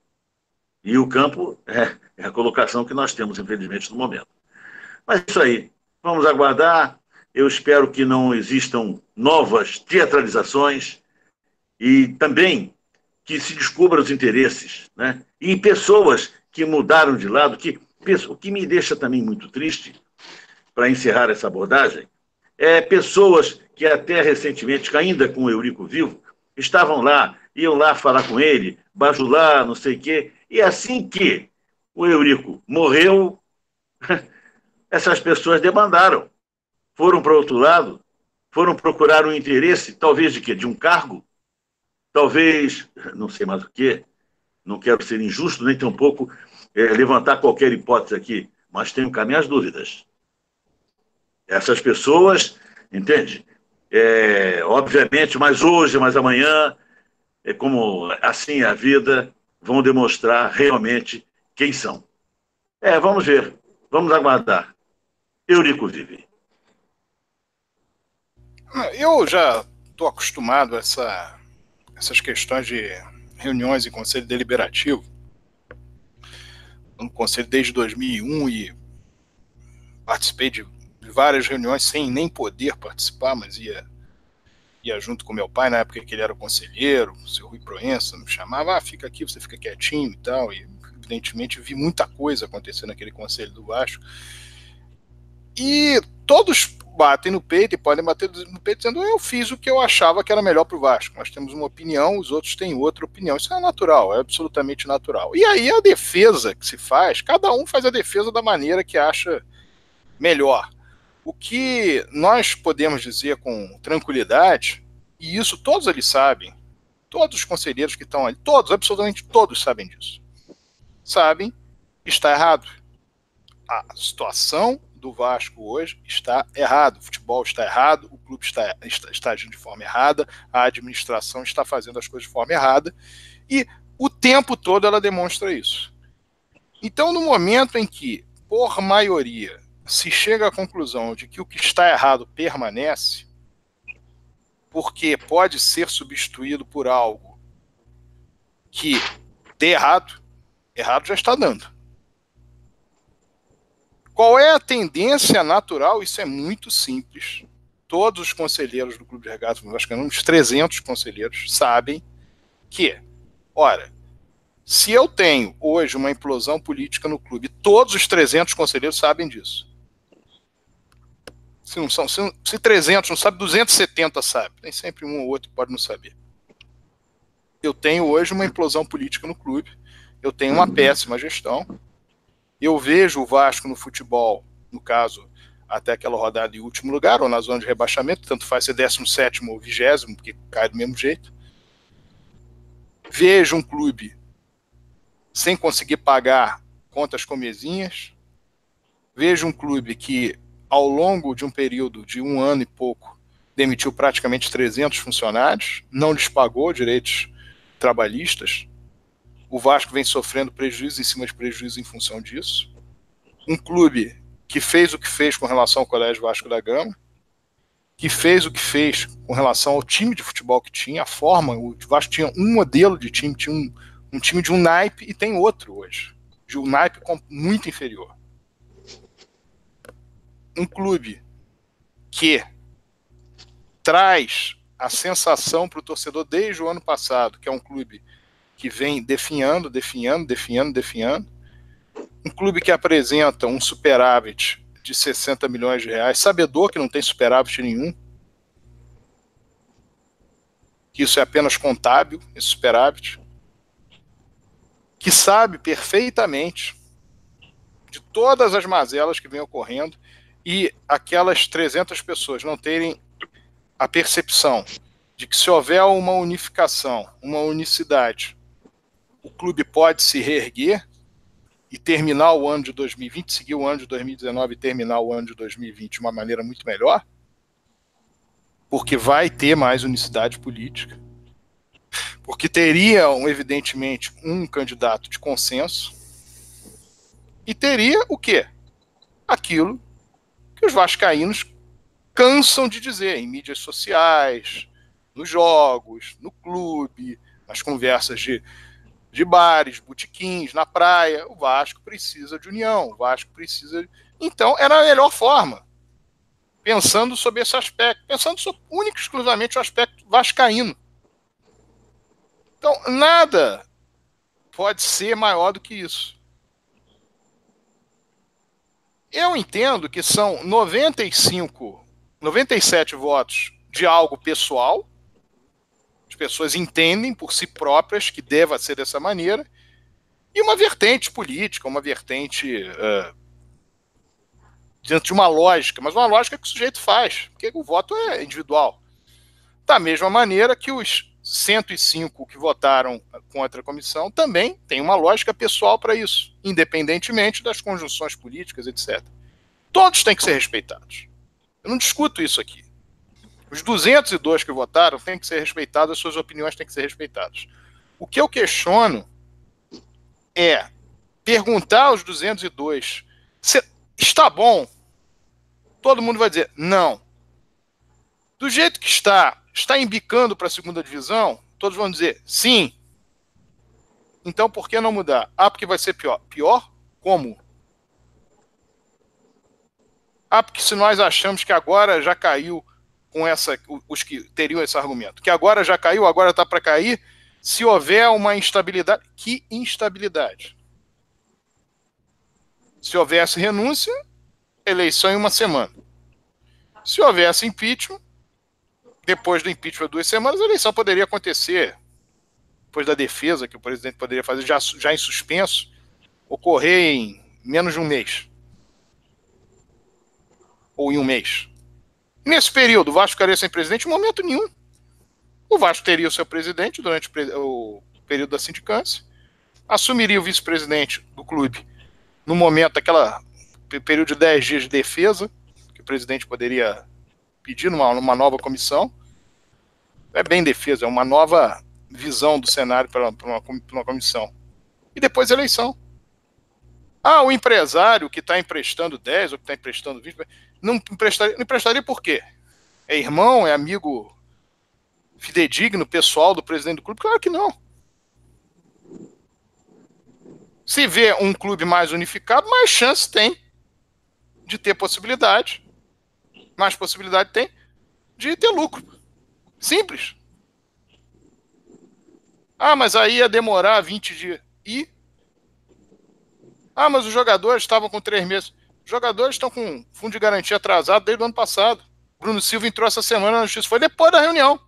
E o campo é, é a colocação que nós temos, infelizmente, no momento. Mas é isso aí, vamos aguardar. Eu espero que não existam novas teatralizações e também que se descubra os interesses, né? E pessoas que mudaram de lado, que o que me deixa também muito triste, para encerrar essa abordagem, é pessoas que até recentemente, ainda com o Eurico vivo, estavam lá, iam lá falar com ele, bajular, não sei o quê, e assim que o Eurico morreu, essas pessoas demandaram, foram para outro lado, foram procurar um interesse, talvez de quê? De um cargo, talvez, não sei mais o que, não quero ser injusto, nem tampouco é, levantar qualquer hipótese aqui, mas tenho cá minhas dúvidas. Essas pessoas, entende? É, obviamente, mas hoje, mas amanhã, é como assim é a vida, vão demonstrar realmente quem são. É, vamos ver, vamos aguardar. Eurico vive. Eu já estou acostumado a essa essas questões de reuniões em conselho deliberativo, no conselho desde 2001 e participei de várias reuniões sem nem poder participar, mas ia, ia junto com meu pai, na época que ele era conselheiro, o seu Rui Proença me chamava, ah, fica aqui, você fica quietinho e tal, e evidentemente vi muita coisa acontecer naquele conselho do Vasco. E todos batem no peito e podem bater no peito dizendo eu fiz o que eu achava que era melhor para o Vasco. Nós temos uma opinião, os outros têm outra opinião. Isso é natural, é absolutamente natural. E aí a defesa que se faz, cada um faz a defesa da maneira que acha melhor. O que nós podemos dizer com tranquilidade, e isso todos eles sabem, todos os conselheiros que estão ali, todos, absolutamente todos sabem disso. Sabem, está errado. A situação do Vasco hoje está errado. O futebol está errado, o clube está, está, está agindo de forma errada, a administração está fazendo as coisas de forma errada, e o tempo todo ela demonstra isso. Então, no momento em que, por maioria, se chega à conclusão de que o que está errado permanece, porque pode ser substituído por algo que dê errado, errado já está dando. Qual é a tendência natural? Isso é muito simples. Todos os conselheiros do Clube de Regatas Vascaíno, uns 300 conselheiros, sabem que, ora, se eu tenho hoje uma implosão política no clube, todos os 300 conselheiros sabem disso. Se, não são, se, se 300 não sabe, 270 sabe. Tem sempre um ou outro que pode não saber. Eu tenho hoje uma implosão política no clube, eu tenho uma péssima gestão, eu vejo o Vasco no futebol, no caso, até aquela rodada em último lugar, ou na zona de rebaixamento, tanto faz ser 17 ou 20, porque cai do mesmo jeito. Vejo um clube sem conseguir pagar contas comezinhas. Vejo um clube que, ao longo de um período de um ano e pouco, demitiu praticamente 300 funcionários, não lhes pagou direitos trabalhistas, o Vasco vem sofrendo prejuízo em cima de prejuízo em função disso. Um clube que fez o que fez com relação ao Colégio Vasco da Gama, que fez o que fez com relação ao time de futebol que tinha, a forma, o Vasco tinha um modelo de time, tinha um, um time de um naipe e tem outro hoje, de um naipe muito inferior. Um clube que traz a sensação para o torcedor desde o ano passado, que é um clube que vem definhando, definhando, definhando, definhando. Um clube que apresenta um superávit de 60 milhões de reais, sabedor que não tem superávit nenhum, que isso é apenas contábil, esse superávit, que sabe perfeitamente de todas as mazelas que vêm ocorrendo e aquelas 300 pessoas não terem a percepção de que se houver uma unificação, uma unicidade o clube pode se reerguer e terminar o ano de 2020, seguir o ano de 2019 e terminar o ano de 2020 de uma maneira muito melhor, porque vai ter mais unicidade política, porque teria, evidentemente, um candidato de consenso. E teria o quê? Aquilo que os vascaínos cansam de dizer em mídias sociais, nos jogos, no clube, nas conversas de de bares, botiquins, na praia. O Vasco precisa de união, o Vasco precisa. Então, era a melhor forma. Pensando sobre esse aspecto, pensando sobre, único e exclusivamente o aspecto vascaíno. Então, nada pode ser maior do que isso. Eu entendo que são 95, 97 votos de algo pessoal, as pessoas entendem por si próprias que deva ser dessa maneira, e uma vertente política, uma vertente uh, dentro de uma lógica, mas uma lógica que o sujeito faz, porque o voto é individual. Da mesma maneira que os 105 que votaram contra a comissão também tem uma lógica pessoal para isso, independentemente das conjunções políticas, etc. Todos têm que ser respeitados. Eu não discuto isso aqui. Os 202 que votaram têm que ser respeitados, as suas opiniões têm que ser respeitadas. O que eu questiono é perguntar aos 202 se está bom. Todo mundo vai dizer não. Do jeito que está, está embicando para a segunda divisão, todos vão dizer sim. Então por que não mudar? Ah, porque vai ser pior. Pior? Como? Ah, porque se nós achamos que agora já caiu com essa, os que teriam esse argumento, que agora já caiu, agora está para cair, se houver uma instabilidade. Que instabilidade? Se houvesse renúncia, eleição em uma semana. Se houvesse impeachment, depois do impeachment duas semanas, a eleição poderia acontecer. Depois da defesa que o presidente poderia fazer já, já em suspenso, ocorrer em menos de um mês. Ou em um mês. Nesse período, o Vasco ficaria sem presidente em momento nenhum. O Vasco teria o seu presidente durante o período da sindicância, assumiria o vice-presidente do clube no momento, aquela período de 10 dias de defesa, que o presidente poderia pedir numa, numa nova comissão. É bem defesa, é uma nova visão do cenário para uma, uma comissão. E depois eleição. Ah, o empresário que está emprestando 10 ou que está emprestando 20, não emprestaria, não emprestaria por quê? É irmão, é amigo fidedigno, pessoal do presidente do clube? Claro que não. Se vê um clube mais unificado, mais chance tem de ter possibilidade, mais possibilidade tem de ter lucro. Simples. Ah, mas aí ia demorar 20 dias. E? Ah, mas os jogadores estavam com três meses. Jogadores estão com fundo de garantia atrasado desde o ano passado. Bruno Silva entrou essa semana na justiça. Foi depois da reunião.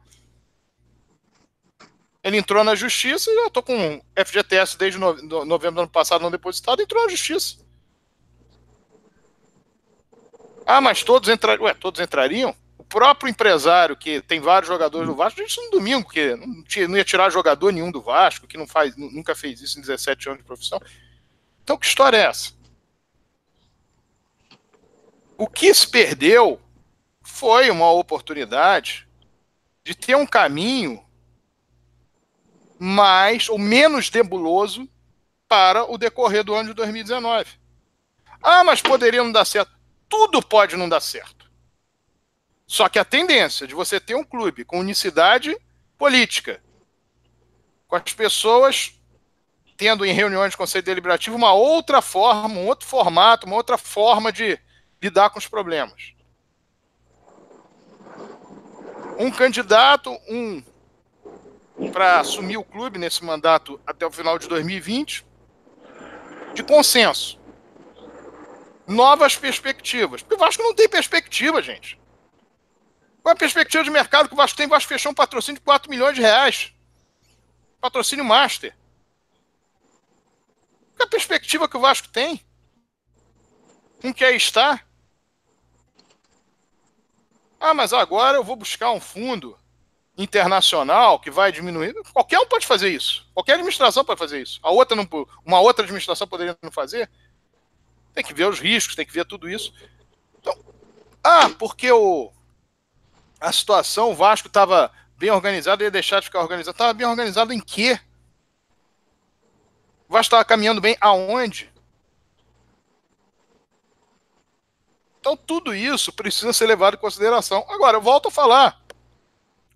Ele entrou na justiça e eu tô com FGTS desde no, no, novembro do ano passado não depositado, entrou na justiça. Ah, mas todos entrariam. Ué, todos entrariam? O próprio empresário, que tem vários jogadores do Vasco, disse no domingo, que não, não ia tirar jogador nenhum do Vasco, que não faz, nunca fez isso em 17 anos de profissão. Então, que história é essa? O que se perdeu foi uma oportunidade de ter um caminho mais ou menos nebuloso para o decorrer do ano de 2019. Ah, mas poderia não dar certo. Tudo pode não dar certo. Só que a tendência de você ter um clube com unicidade política, com as pessoas tendo em reuniões de conselho deliberativo uma outra forma, um outro formato, uma outra forma de lidar com os problemas. Um candidato, um para assumir o clube nesse mandato até o final de 2020, de consenso. Novas perspectivas. Porque o Vasco não tem perspectiva, gente. Qual é a perspectiva de mercado que o Vasco tem? O Vasco fechou um patrocínio de 4 milhões de reais. Patrocínio master. Qual é a perspectiva que o Vasco tem? Com que aí está? Ah, mas agora eu vou buscar um fundo internacional que vai diminuir. Qualquer um pode fazer isso. Qualquer administração pode fazer isso. A outra não, uma outra administração poderia não fazer. Tem que ver os riscos, tem que ver tudo isso. Então, ah, porque o, a situação, o Vasco estava bem organizado, ia deixar de ficar organizado. Estava bem organizado em quê? O Vasco estava caminhando bem aonde? Então, tudo isso precisa ser levado em consideração. Agora, eu volto a falar.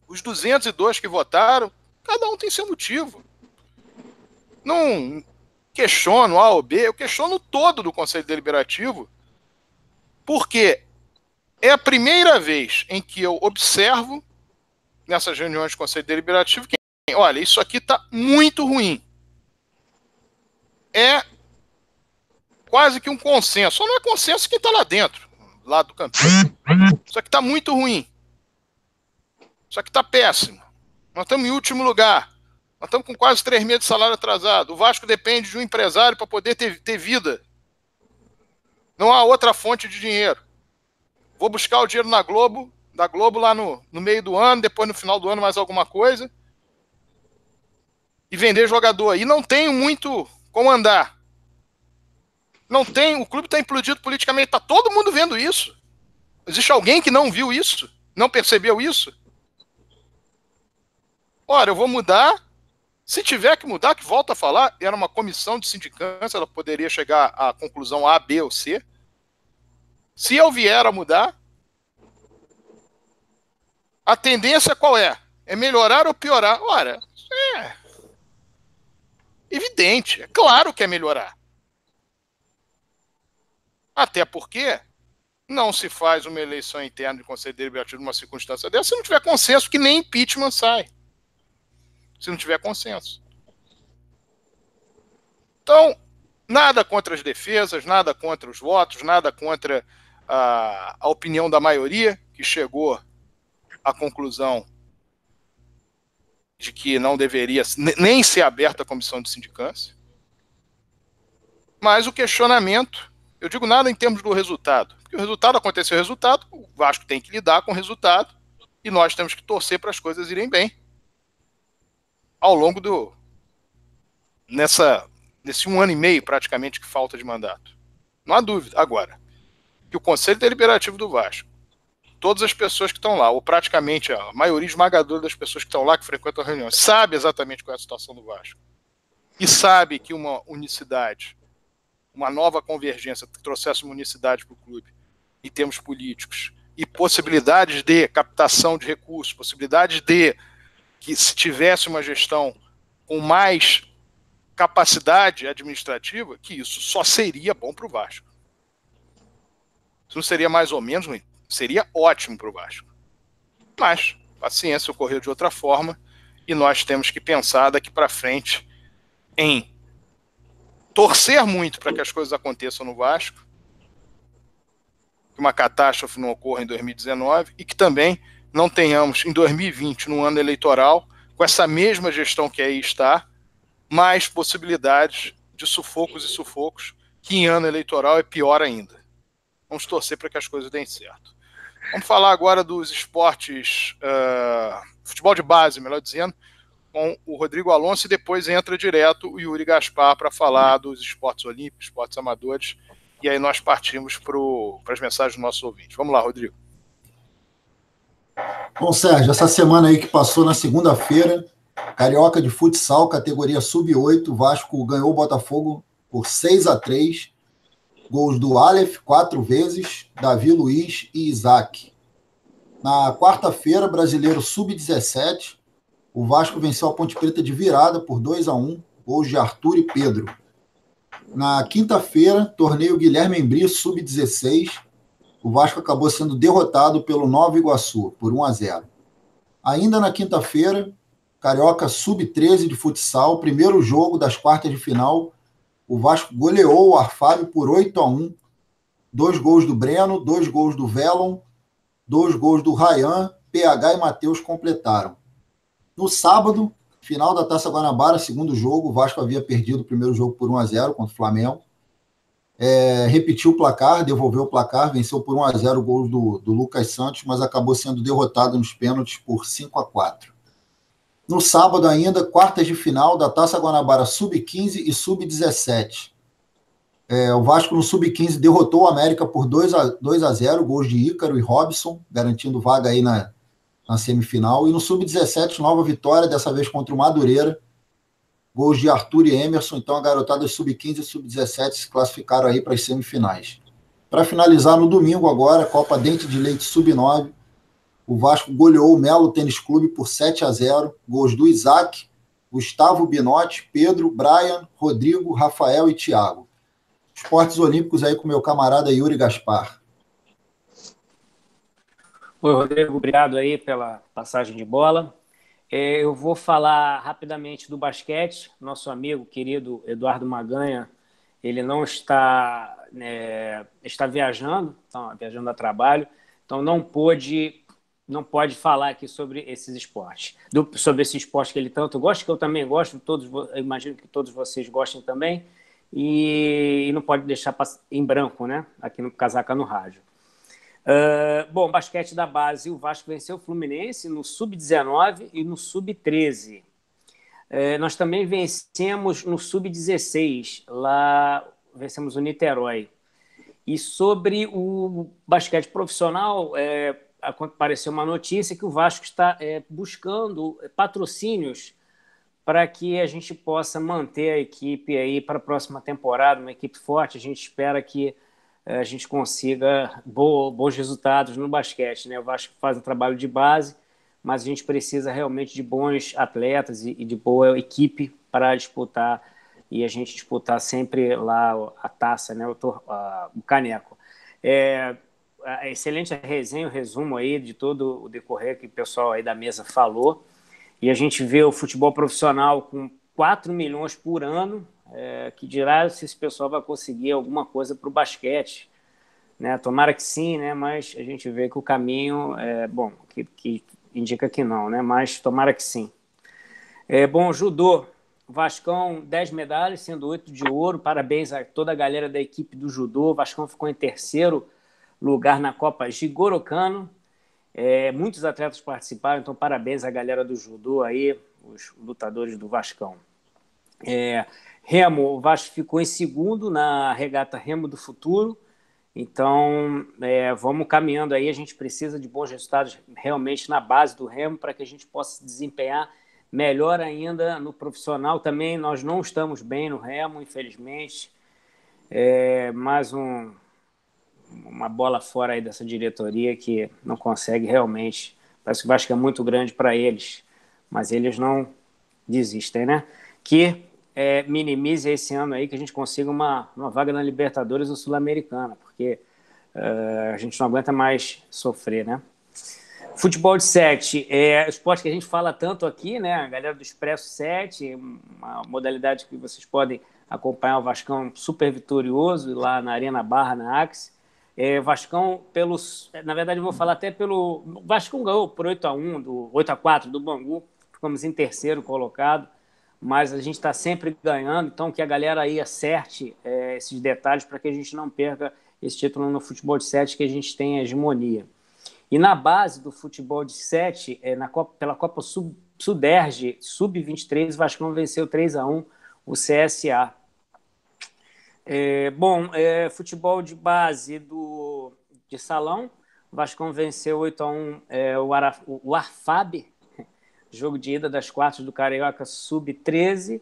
Os 202 que votaram, cada um tem seu motivo. Não questiono A ou B, eu questiono todo do Conselho Deliberativo, porque é a primeira vez em que eu observo nessas reuniões de Conselho Deliberativo que, olha, isso aqui está muito ruim. É quase que um consenso. Só não é consenso quem está lá dentro, lá do campo. Isso aqui está muito ruim. Só que está péssimo. Nós estamos em último lugar. Nós estamos com quase três meses de salário atrasado. O Vasco depende de um empresário para poder ter, ter vida. Não há outra fonte de dinheiro. Vou buscar o dinheiro na Globo, da Globo lá no, no meio do ano, depois no final do ano mais alguma coisa. E vender jogador. E não tenho muito como andar. Não tem, o clube está implodido politicamente, está todo mundo vendo isso. Existe alguém que não viu isso? Não percebeu isso? Ora, eu vou mudar. Se tiver que mudar, que volta a falar, era uma comissão de sindicância, ela poderia chegar à conclusão A, B ou C. Se eu vier a mudar, a tendência qual é? É melhorar ou piorar? Ora, é evidente, é claro que é melhorar. Até porque não se faz uma eleição interna de conselho deliberativo numa circunstância dessa se não tiver consenso, que nem impeachment sai. Se não tiver consenso. Então, nada contra as defesas, nada contra os votos, nada contra a, a opinião da maioria, que chegou à conclusão de que não deveria nem ser aberta a comissão de sindicância. Mas o questionamento, eu digo nada em termos do resultado, porque o resultado aconteceu o resultado, o Vasco tem que lidar com o resultado e nós temos que torcer para as coisas irem bem ao longo do nessa nesse um ano e meio praticamente que falta de mandato. Não há dúvida agora que o Conselho Deliberativo do Vasco, todas as pessoas que estão lá, ou praticamente a maioria esmagadora das pessoas que estão lá que frequentam a reunião, sabe exatamente qual é a situação do Vasco e sabe que uma unicidade uma nova convergência que trouxesse uma unicidade para o clube em termos políticos e possibilidades de captação de recursos, possibilidades de que se tivesse uma gestão com mais capacidade administrativa, que isso só seria bom para o Vasco. Isso não seria mais ou menos seria ótimo para o Vasco. Mas a ciência ocorreu de outra forma e nós temos que pensar daqui para frente em torcer muito para que as coisas aconteçam no Vasco, que uma catástrofe não ocorra em 2019 e que também não tenhamos em 2020, no ano eleitoral, com essa mesma gestão que aí está, mais possibilidades de sufocos e sufocos, que em ano eleitoral é pior ainda. Vamos torcer para que as coisas deem certo. Vamos falar agora dos esportes, uh, futebol de base, melhor dizendo, com o Rodrigo Alonso e depois entra direto o Yuri Gaspar para falar dos esportes olímpicos, esportes amadores. E aí nós partimos para as mensagens dos nossos ouvintes. Vamos lá, Rodrigo. Bom, Sérgio, essa semana aí que passou na segunda-feira, Carioca de futsal, categoria sub-8, Vasco ganhou o Botafogo por 6 a 3 Gols do Aleph, quatro vezes, Davi Luiz e Isaac. Na quarta-feira, brasileiro sub-17, o Vasco venceu a Ponte Preta de virada por 2 a 1 gols de Arthur e Pedro. Na quinta-feira, torneio Guilherme Embri sub-16, o Vasco acabou sendo derrotado pelo Nova Iguaçu por 1 a 0. Ainda na quinta-feira, Carioca sub-13 de futsal, primeiro jogo das quartas de final, o Vasco goleou o Arfário por 8 a 1. Dois gols do Breno, dois gols do Velon, dois gols do Rayan, PH e Matheus completaram. No sábado, final da Taça Guanabara, segundo jogo, o Vasco havia perdido o primeiro jogo por 1 a 0 contra o Flamengo. É, repetiu o placar, devolveu o placar, venceu por 1 a 0 o gol do, do Lucas Santos, mas acabou sendo derrotado nos pênaltis por 5 a 4. No sábado ainda, quartas de final da Taça Guanabara Sub-15 e Sub-17. É, o Vasco no Sub-15 derrotou o América por 2 a, 2 a 0, gols de Ícaro e Robson, garantindo vaga aí na, na semifinal. E no Sub-17, nova vitória, dessa vez contra o Madureira. Gols de Arthur e Emerson. Então a garotada Sub-15 e Sub-17 se classificaram aí para as semifinais. Para finalizar no domingo agora, Copa Dente de Leite Sub-9. O Vasco goleou o Melo Tênis Clube por 7 a 0. Gols do Isaac, Gustavo Binotti, Pedro, Brian, Rodrigo, Rafael e Thiago. Esportes Olímpicos aí com meu camarada Yuri Gaspar. Oi, Rodrigo, obrigado aí pela passagem de bola. É, eu vou falar rapidamente do basquete. Nosso amigo querido Eduardo Maganha, ele não está é, está viajando, então, viajando a trabalho, então não pôde não pode falar aqui sobre esses esportes, do, sobre esse esporte que ele tanto gosta, que eu também gosto, todos, imagino que todos vocês gostem também, e, e não pode deixar em branco, né? Aqui no Casaca no Rádio. Uh, bom, basquete da base, o Vasco venceu o Fluminense no Sub-19 e no Sub-13. Uh, nós também vencemos no Sub-16, lá vencemos o Niterói. E sobre o basquete profissional, é, apareceu uma notícia que o Vasco está é, buscando patrocínios para que a gente possa manter a equipe aí para a próxima temporada, uma equipe forte. A gente espera que a gente consiga bons resultados no basquete. Né? O Vasco faz um trabalho de base, mas a gente precisa realmente de bons atletas e, de boa equipe para disputar e a gente disputar sempre lá a taça, né? o, a, o caneco. É, excelente resenha, o resumo aí de todo o decorrer que o pessoal aí da mesa falou. E a gente vê o futebol profissional com 4 milhões por ano, é, que dirá se esse pessoal vai conseguir alguma coisa para o basquete. Né? Tomara que sim, né? mas a gente vê que o caminho é bom, que, que indica que não, né? mas tomara que sim. É, bom, judô, Vascão 10 medalhas, sendo 8 de ouro. Parabéns a toda a galera da equipe do judô. Vascão ficou em terceiro lugar na Copa Jigoro Kano. É, muitos atletas participaram, então parabéns à galera do judô aí, os lutadores do Vascão. É, Remo, o Vasco ficou em segundo na regata Remo do Futuro. Então, é, vamos caminhando aí. A gente precisa de bons resultados realmente na base do Remo para que a gente possa se desempenhar melhor ainda no profissional. Também nós não estamos bem no Remo, infelizmente. É, mais um, uma bola fora aí dessa diretoria que não consegue realmente. Parece que o Vasco é muito grande para eles, mas eles não desistem, né? Que é, minimize esse ano aí que a gente consiga uma, uma vaga na Libertadores ou Sul-Americana, porque uh, a gente não aguenta mais sofrer, né? Futebol de 7 é esporte que a gente fala tanto aqui, né? A galera do Expresso 7, uma modalidade que vocês podem acompanhar o Vascão super vitorioso lá na Arena Barra, na Axe. É, Vascão, pelos. Na verdade, vou falar até pelo. Vascão ganhou por 8 a 1 do 8 a 4 do Bangu, ficamos em terceiro colocado, mas a gente está sempre ganhando, então que a galera aí acerte é, esses detalhes para que a gente não perca esse título no futebol de 7, que a gente tem hegemonia. E na base do futebol de 7, é, na Copa, pela Copa Sub, Suderge, Sub-23, o Vascão venceu 3 a 1 o CSA. É, bom, é, futebol de base do, de salão, o Vascão venceu 8 a 1 é, o, Ara, o Arfab, jogo de ida das quartas do Carioca Sub-13.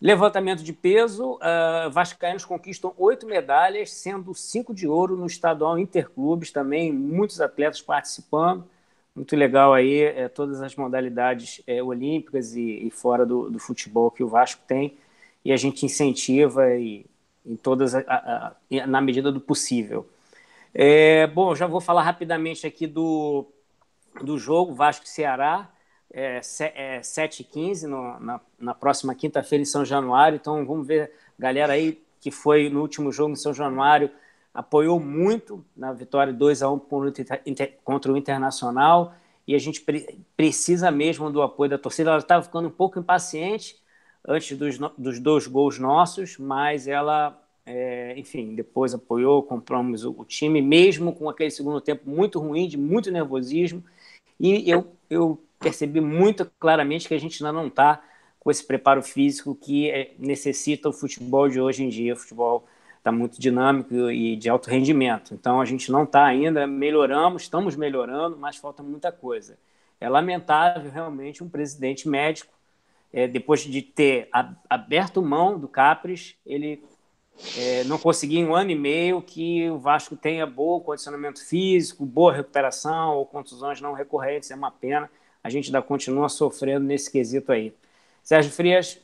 Levantamento de peso, uh, Vascaínos conquistam oito medalhas, sendo cinco de ouro no estadual Interclubes, também muitos atletas participando. Muito legal aí, é, todas as modalidades é, olímpicas e, e fora do, do, futebol que o Vasco tem, e a gente incentiva e, em todas a, a, a, na medida do possível. É, bom, já vou falar rapidamente aqui do, do jogo Vasco-Ceará é, é, 7h15 no, na, na próxima quinta-feira em São Januário. Então vamos ver, galera aí que foi no último jogo em São Januário, apoiou muito na vitória 2 a 1 contra o Internacional e a gente pre precisa mesmo do apoio da torcida. Ela estava ficando um pouco impaciente antes dos, dos dois gols nossos, mas ela, é, enfim, depois apoiou, compramos o, o, time, mesmo com aquele segundo tempo muito ruim, de muito nervosismo. E eu, eu percebi muito claramente que a gente ainda não está com esse preparo físico que é, necessita o futebol de hoje em dia. O futebol está muito dinâmico e de alto rendimento. Então a gente não está ainda, melhoramos, estamos melhorando, mas falta muita coisa. É lamentável realmente um presidente médico, é, depois de ter aberto mão do Capres, ele é, não conseguir em um ano e meio que o Vasco tenha bom condicionamento físico, boa recuperação ou contusões não recorrentes. É uma pena a gente ainda continua sofrendo nesse quesito aí. Sérgio Frias.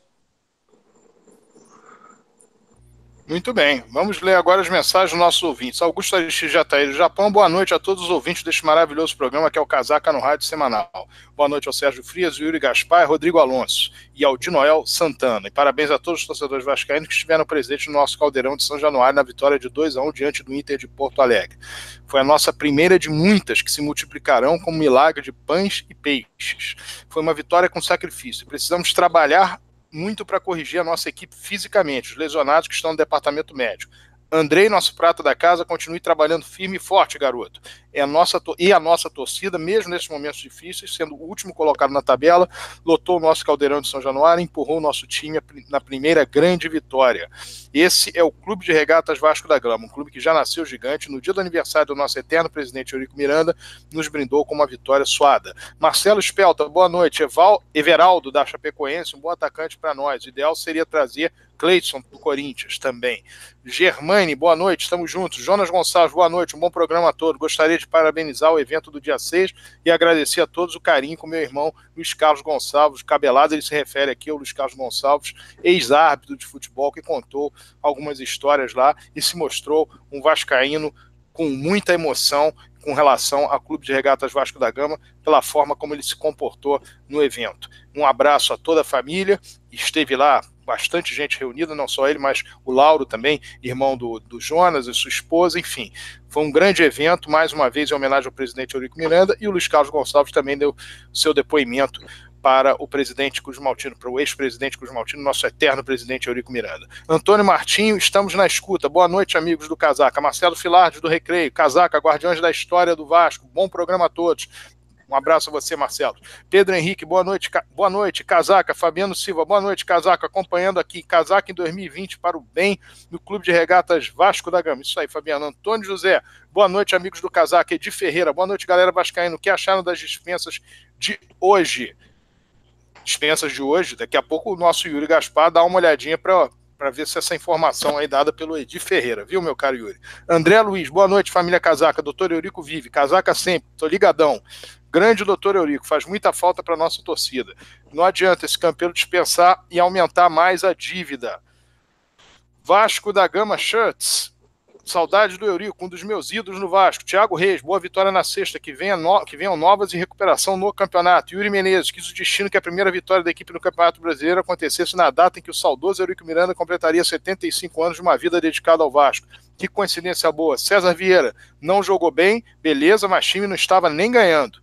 Muito bem, vamos ler agora as mensagens dos nossos ouvintes. Augusto Aristides Jataí do Japão, boa noite a todos os ouvintes deste maravilhoso programa que é o Casaca no Rádio Semanal. Boa noite ao Sérgio Frias, Yuri Gaspar, Rodrigo Alonso e ao Dinoel Santana. E parabéns a todos os torcedores vascaínos que estiveram presentes no nosso caldeirão de São Januário na vitória de 2 a 1 diante do Inter de Porto Alegre. Foi a nossa primeira de muitas que se multiplicarão como milagre de pães e peixes. Foi uma vitória com sacrifício. Precisamos trabalhar muito para corrigir a nossa equipe fisicamente, os lesionados que estão no departamento médico. Andrei, nosso prato da casa, continue trabalhando firme e forte, garoto. É a nossa e a nossa torcida, mesmo nesses momentos difíceis, sendo o último colocado na tabela, lotou o nosso caldeirão de São Januário empurrou o nosso time na primeira grande vitória. Esse é o Clube de Regatas Vasco da Gama, um clube que já nasceu gigante. No dia do aniversário do nosso eterno presidente Eurico Miranda, nos brindou com uma vitória suada. Marcelo Spelta, boa noite. Eval, Everaldo da Chapecoense, um bom atacante para nós. O ideal seria trazer Cleiton do Corinthians também. Germane, boa noite, estamos juntos. Jonas Gonçalves, boa noite, um bom programa todo. Gostaria de parabenizar o evento do dia 6 e agradecer a todos o carinho com meu irmão Luiz Carlos Gonçalves, cabelado, ele se refere aqui ao Luiz Carlos Gonçalves, ex-árbitro de futebol, que contou algumas histórias lá e se mostrou um vascaíno com muita emoção com relação ao Clube de Regatas Vasco da Gama, pela forma como ele se comportou no evento. Um abraço a toda a família, esteve lá bastante gente reunida, não só ele, mas o Lauro também, irmão do, do Jonas e sua esposa, enfim. Foi um grande evento, mais uma vez em homenagem ao presidente Eurico Miranda, e o Luiz Carlos Gonçalves também deu seu depoimento para o presidente Cruz Maltino, para o ex-presidente Cruz Maltino, nosso eterno presidente Eurico Miranda. Antônio Martinho, estamos na escuta. Boa noite, amigos do Casaca. Marcelo Filardes, do Recreio. Casaca, Guardiões da História do Vasco. Bom programa a todos. Um abraço a você, Marcelo. Pedro Henrique, boa noite. Boa noite, Casaca. Fabiano Silva, boa noite, Casaca. Acompanhando aqui, Casaca em 2020 para o bem no Clube de Regatas Vasco da Gama. Isso aí, Fabiano. Antônio José, boa noite, amigos do Casaca. Edi Ferreira, boa noite, galera vascaíno. O que acharam das dispensas de hoje? Dispensas de hoje. Daqui a pouco o nosso Yuri Gaspar dá uma olhadinha para para ver se essa informação aí dada pelo Edi Ferreira, viu, meu caro Yuri? André Luiz, boa noite, família Casaca. Doutor Eurico vive. Casaca sempre, tô ligadão. Grande doutor Eurico, faz muita falta para nossa torcida. Não adianta esse campeão dispensar e aumentar mais a dívida. Vasco da Gama Shirts. Saudade do Eurico, um dos meus ídolos no Vasco. Thiago Reis, boa vitória na sexta. Que, venha no... que venham novas e recuperação no campeonato. Yuri Menezes, quis o destino que a primeira vitória da equipe no Campeonato Brasileiro acontecesse na data em que o saudoso Eurico Miranda completaria 75 anos de uma vida dedicada ao Vasco. Que coincidência boa. César Vieira não jogou bem, beleza, mas time não estava nem ganhando.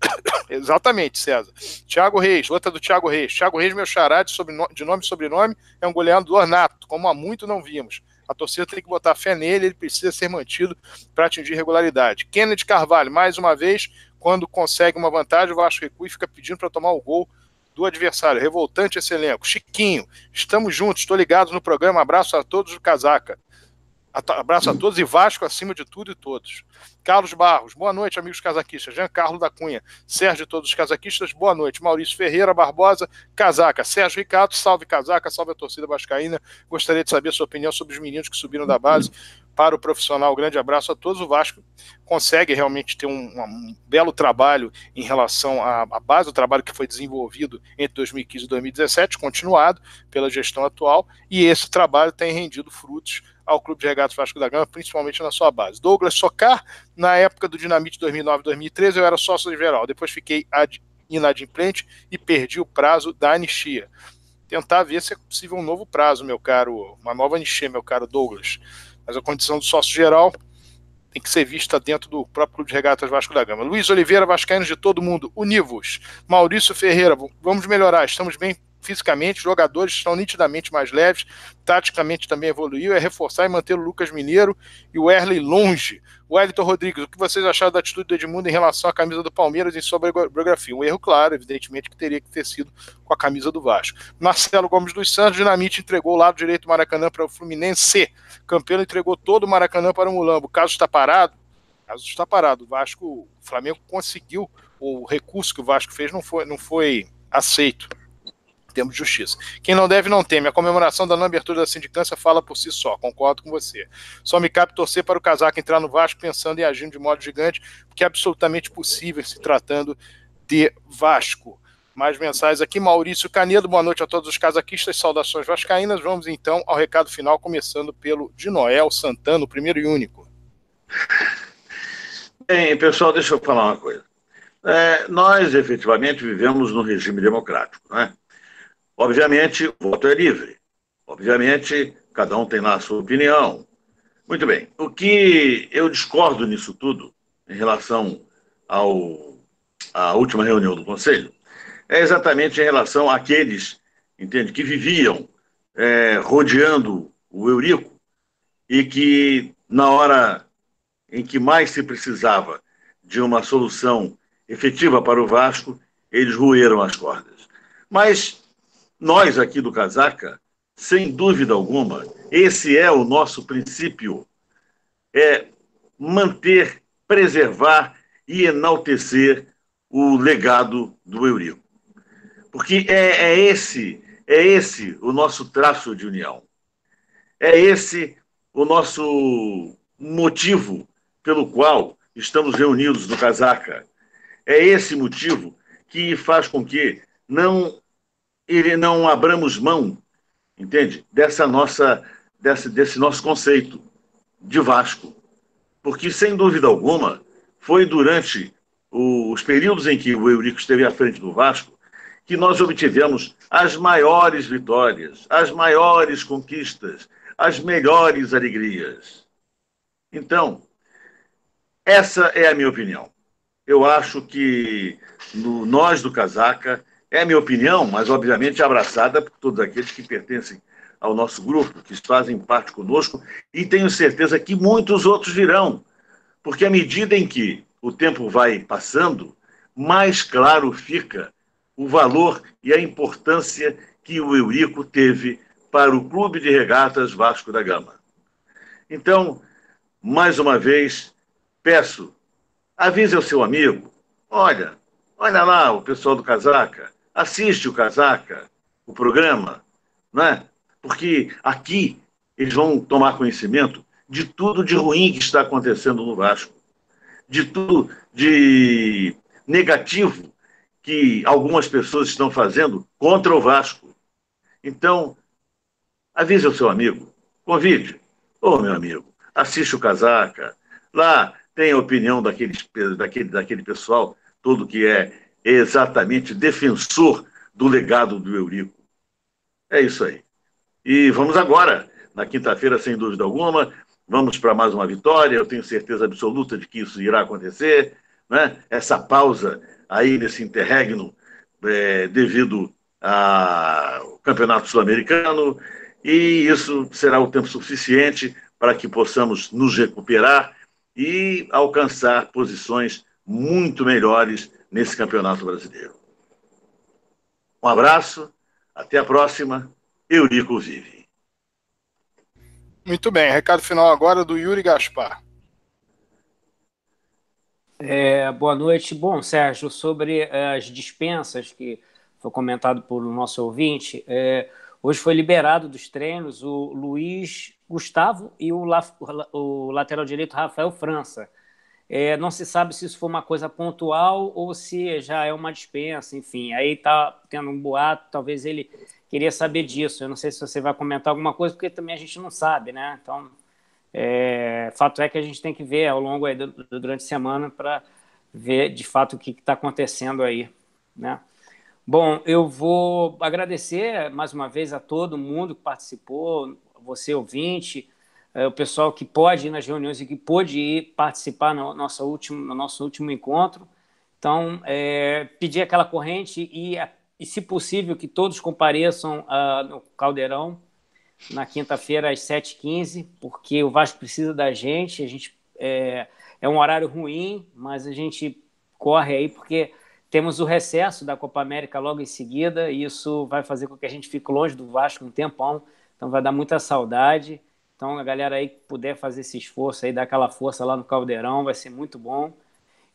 Exatamente, César. Tiago Reis, outra do Tiago Reis. Tiago Reis, meu xará de, de nome e sobrenome, é um goleador nato, como há muito não vimos. A torcida tem que botar fé nele, ele precisa ser mantido para atingir regularidade. Kennedy Carvalho, mais uma vez, quando consegue uma vantagem, o Vasco recua e fica pedindo para tomar o gol do adversário. Revoltante esse elenco. Chiquinho, estamos juntos, estou ligado no programa. Abraço a todos do Casaca. Abraço a todos e Vasco acima de tudo e todos. Carlos Barros, boa noite, amigos casaquistas. Jean Carlos da Cunha, Sérgio todos os casaquistas, boa noite. Maurício Ferreira Barbosa, casaca. Sérgio Ricardo, salve casaca, salve a torcida vascaína. Gostaria de saber a sua opinião sobre os meninos que subiram da base para o profissional. Grande abraço a todos. O Vasco consegue realmente ter um, um belo trabalho em relação à, à, base do trabalho que foi desenvolvido entre 2015 e 2017, continuado pela gestão atual, e esse trabalho tem rendido frutos ao Clube de Regatas Vasco da Gama, principalmente na sua base. Douglas Socar, na época do Dinamite 2009-2013, eu era sócio geral. Depois fiquei inadimplente e perdi o prazo da anistia. Tentar ver se é possível um novo prazo, meu caro, uma nova anistia, meu caro Douglas. Mas a condição do sócio geral tem que ser vista dentro do próprio Clube de Regatas Vasco da Gama. Luiz Oliveira, Vascaínos de todo mundo, univos. Maurício Ferreira, vamos melhorar, estamos bem fisicamente, os jogadores estão nitidamente mais leves, taticamente também evoluiu, é reforçar e manter o Lucas Mineiro e o Erley longe. O Wellington Rodrigues, o que vocês acharam da atitude do Edmundo em relação à camisa do Palmeiras em sua biografia? Um erro claro, evidentemente, que teria que ter sido com a camisa do Vasco. Marcelo Gomes dos Santos, Dinamite entregou o lado direito do Maracanã para o Fluminense. Campeão entregou todo o Maracanã para o Mulambo. O caso está parado? O caso está parado. O Vasco, o Flamengo conseguiu, o recurso que o Vasco fez não foi, não foi aceito termos de justiça. Quem não deve, não teme. A comemoração da não abertura da sindicância fala por si só, concordo com você. Só me cabe torcer para o casaco entrar no Vasco pensando em agindo de modo gigante, porque é absolutamente possível se tratando de Vasco. Mais mensagens aqui. Maurício Canedo, boa noite a todos os casaquistas, saudações vascaínas. Vamos então ao recado final, começando pelo de Noel Santana, o primeiro e único. Bem, pessoal, deixa eu falar uma coisa. É, nós efetivamente vivemos num regime democrático, né? Obviamente, o voto é livre. Obviamente, cada um tem lá a sua opinião. Muito bem. O que eu discordo nisso tudo, em relação ao, à última reunião do Conselho, é exatamente em relação àqueles, entende, que viviam é, rodeando o Eurico e que, na hora em que mais se precisava de uma solução efetiva para o Vasco, eles roeram as cordas. Mas nós aqui do Casaca, sem dúvida alguma, esse é o nosso princípio, é manter, preservar e enaltecer o legado do Eurico. Porque é, é esse, é esse o nosso traço de união. É esse o nosso motivo pelo qual estamos reunidos no Casaca. É esse motivo que faz com que não ele não abramos mão, entende? Dessa nossa, desse, desse nosso conceito de Vasco. porque, sem dúvida alguma, foi durante os períodos em que o Eurico esteve à frente do Vasco que nós obtivemos as maiores vitórias, as maiores conquistas, as melhores alegrias. Então, essa é a minha opinião. Eu acho que no, nós do Casaca, é a minha opinião, mas obviamente abraçada por todos aqueles que pertencem ao nosso grupo, que fazem parte conosco, e tenho certeza que muitos outros virão, porque à medida em que o tempo vai passando, mais claro fica o valor e a importância que o Eurico teve para o Clube de Regatas Vasco da Gama. Então, mais uma vez, peço, avise ao seu amigo, olha, olha lá o pessoal do Casaca, assiste o Casaca, o programa, né? porque aqui eles vão tomar conhecimento de tudo de ruim que está acontecendo no Vasco, de tudo de negativo que algumas pessoas estão fazendo contra o Vasco. Então, avise o seu amigo, convide. Ô, oh, meu amigo, assiste o Casaca. Lá tem a opinião daquele, daquele, daquele pessoal todo que é exatamente defensor do legado do Eurico. É isso aí. E vamos agora, na quinta-feira, sem dúvida alguma, vamos para mais uma vitória. Eu tenho certeza absoluta de que isso irá acontecer. Né? Essa pausa aí nesse interregno é, devido ao Campeonato Sul-Americano, e isso será o tempo suficiente para que possamos nos recuperar e alcançar posições muito melhores nesse Campeonato Brasileiro. Um abraço, até a próxima. Eurico Vive. Muito bem, recado final agora do Yuri Gaspar. É, boa noite. Bom, Sérgio, sobre é, as dispensas que foi comentado por nosso ouvinte, é, hoje foi liberado dos treinos o Luiz Gustavo e o, la, o lateral direito Rafael França. É, não se sabe se isso foi uma coisa pontual ou se já é uma dispensa, enfim. Aí está tendo um boato, talvez ele queria saber disso. Eu não sei se você vai comentar alguma coisa, porque também a gente não sabe, né? Então, é, fato é que a gente tem que ver ao longo aí do, durante a semana para ver de fato o que está acontecendo aí, né? Bom, eu vou agradecer mais uma vez a todo mundo que participou, você ouvinte, o pessoal que pode ir nas reuniões e que pôde ir participar no nosso último, no nosso último encontro. Então, é, pedir aquela corrente e, e, se possível, que todos compareçam uh, no Caldeirão na quinta-feira às 7h15, porque o Vasco precisa da gente. A gente é, é um horário ruim, mas a gente corre aí porque temos o recesso da Copa América logo em seguida, e isso vai fazer com que a gente fique longe do Vasco um tempão, então vai dar muita saudade. Então, a galera aí que puder fazer esse esforço aí, dar aquela força lá no Caldeirão, vai ser muito bom.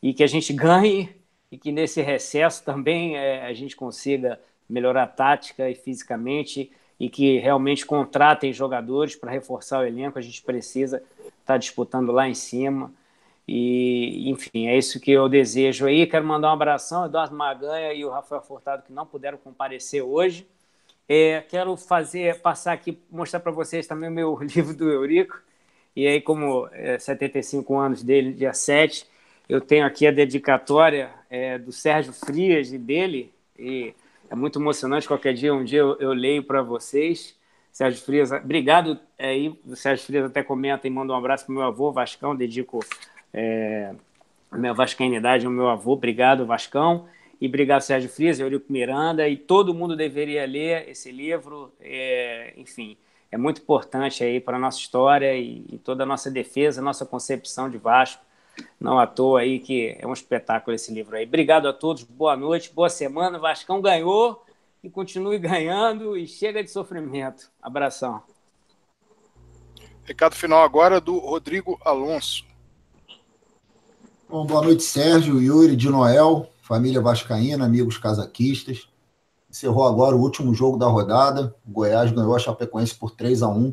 E que a gente ganhe e que nesse recesso também é, a gente consiga melhorar tática e fisicamente e que realmente contratem jogadores para reforçar o elenco. A gente precisa estar tá disputando lá em cima. E, enfim, é isso que eu desejo aí. Quero mandar um abração ao Eduardo Maganha e o Rafael Furtado, que não puderam comparecer hoje. É, quero fazer, passar aqui, mostrar para vocês também o meu livro do Eurico. E aí, como é 75 anos dele, dia 7, eu tenho aqui a dedicatória é, do Sérgio Frias e dele. E é muito emocionante. Qualquer dia, um dia eu, eu leio para vocês. Sérgio Frias, obrigado aí. o Sérgio Frias até comenta e manda um abraço para meu avô, Vascão. Dedico é, a minha vascainidade ao meu avô. Obrigado, Vascão. E obrigado, Sérgio Frias, Eurico Miranda. E todo mundo deveria ler esse livro. É, enfim, é muito importante aí para a nossa história e, e toda a nossa defesa, nossa concepção de Vasco. Não à toa aí que é um espetáculo esse livro aí. Obrigado a todos, boa noite, boa semana. Vascão ganhou e continue ganhando e chega de sofrimento. Abração. Recado final agora do Rodrigo Alonso. Bom, boa noite, Sérgio, Yuri, de Noel, família Vascaína, amigos casaquistas. Encerrou agora o último jogo da rodada. O Goiás ganhou a Chapecoense por 3 a 1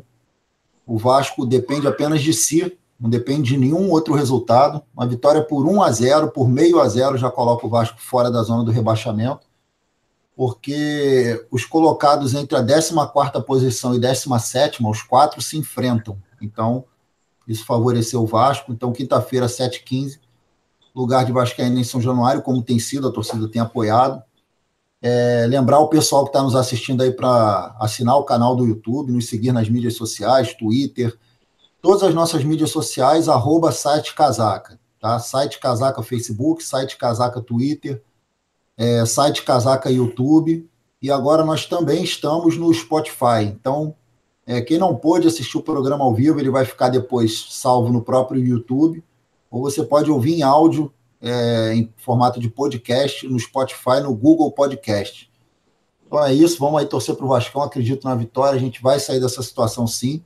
O Vasco depende apenas de si não depende de nenhum outro resultado. Uma vitória por 1 a 0, por meio a 0 já coloca o Vasco fora da zona do rebaixamento, porque os colocados entre a 14ª posição e 17ª, os quatro se enfrentam. Então, isso favoreceu o Vasco. Então, quinta-feira, 7h15, lugar de Vascaíno em São Januário, como tem sido, a torcida tem apoiado. É, lembrar o pessoal que está nos assistindo aí para assinar o canal do YouTube, nos seguir nas mídias sociais, Twitter, todas as nossas mídias sociais, arroba site casaca, tá? Site casaca Facebook, site casaca Twitter, é, site casaca YouTube, e agora nós também estamos no Spotify. Então, é, quem não pôde assistir o programa ao vivo, ele vai ficar depois salvo no próprio YouTube, ou você pode ouvir em áudio é, em formato de podcast no Spotify, no Google Podcast. Então é isso, vamos aí torcer para o Vascão, acredito na vitória, a gente vai sair dessa situação sim,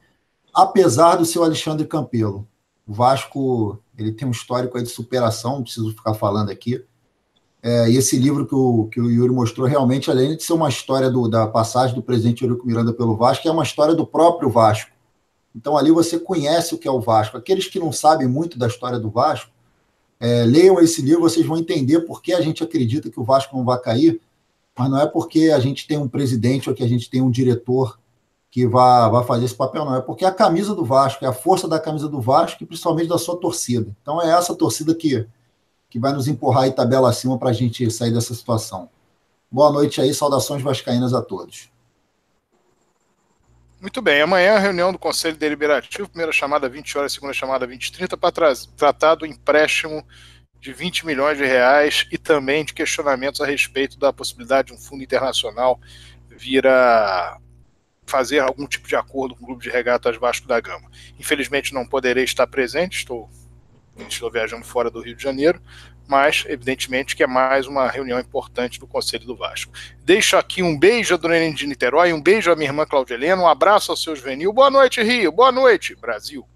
apesar do seu Alexandre Campelo. O Vasco ele tem um histórico aí de superação, não preciso ficar falando aqui. É, e esse livro que o, que o Yuri mostrou, realmente, além de ser uma história do, da passagem do presidente Eurico Miranda pelo Vasco, é uma história do próprio Vasco. Então ali você conhece o que é o Vasco. Aqueles que não sabem muito da história do Vasco, é, leiam esse livro, vocês vão entender por que a gente acredita que o Vasco não vai cair, mas não é porque a gente tem um presidente ou que a gente tem um diretor que vai, fazer esse papel, não. É porque a camisa do Vasco, é a força da camisa do Vasco e principalmente da sua torcida. Então é essa torcida que, que vai nos empurrar aí tabela acima para a gente sair dessa situação. Boa noite aí, saudações vascaínas a todos. Muito bem, amanhã reunião do Conselho Deliberativo, primeira chamada 20 horas, segunda chamada 20 30, para tratar do empréstimo de 20 milhões de reais e também de questionamentos a respeito da possibilidade de um fundo internacional vir a fazer algum tipo de acordo com o Clube de Regatas Vasco da Gama. Infelizmente não poderei estar presente, estou, estou viajando fora do Rio de Janeiro, mas evidentemente que é mais uma reunião importante do Conselho do Vasco. Deixo aqui um beijo a Dona Helene de Niterói, um beijo à minha irmã Claudia Helena, um abraço ao seu Juvenil. Boa noite, Rio. Boa noite, Brasil.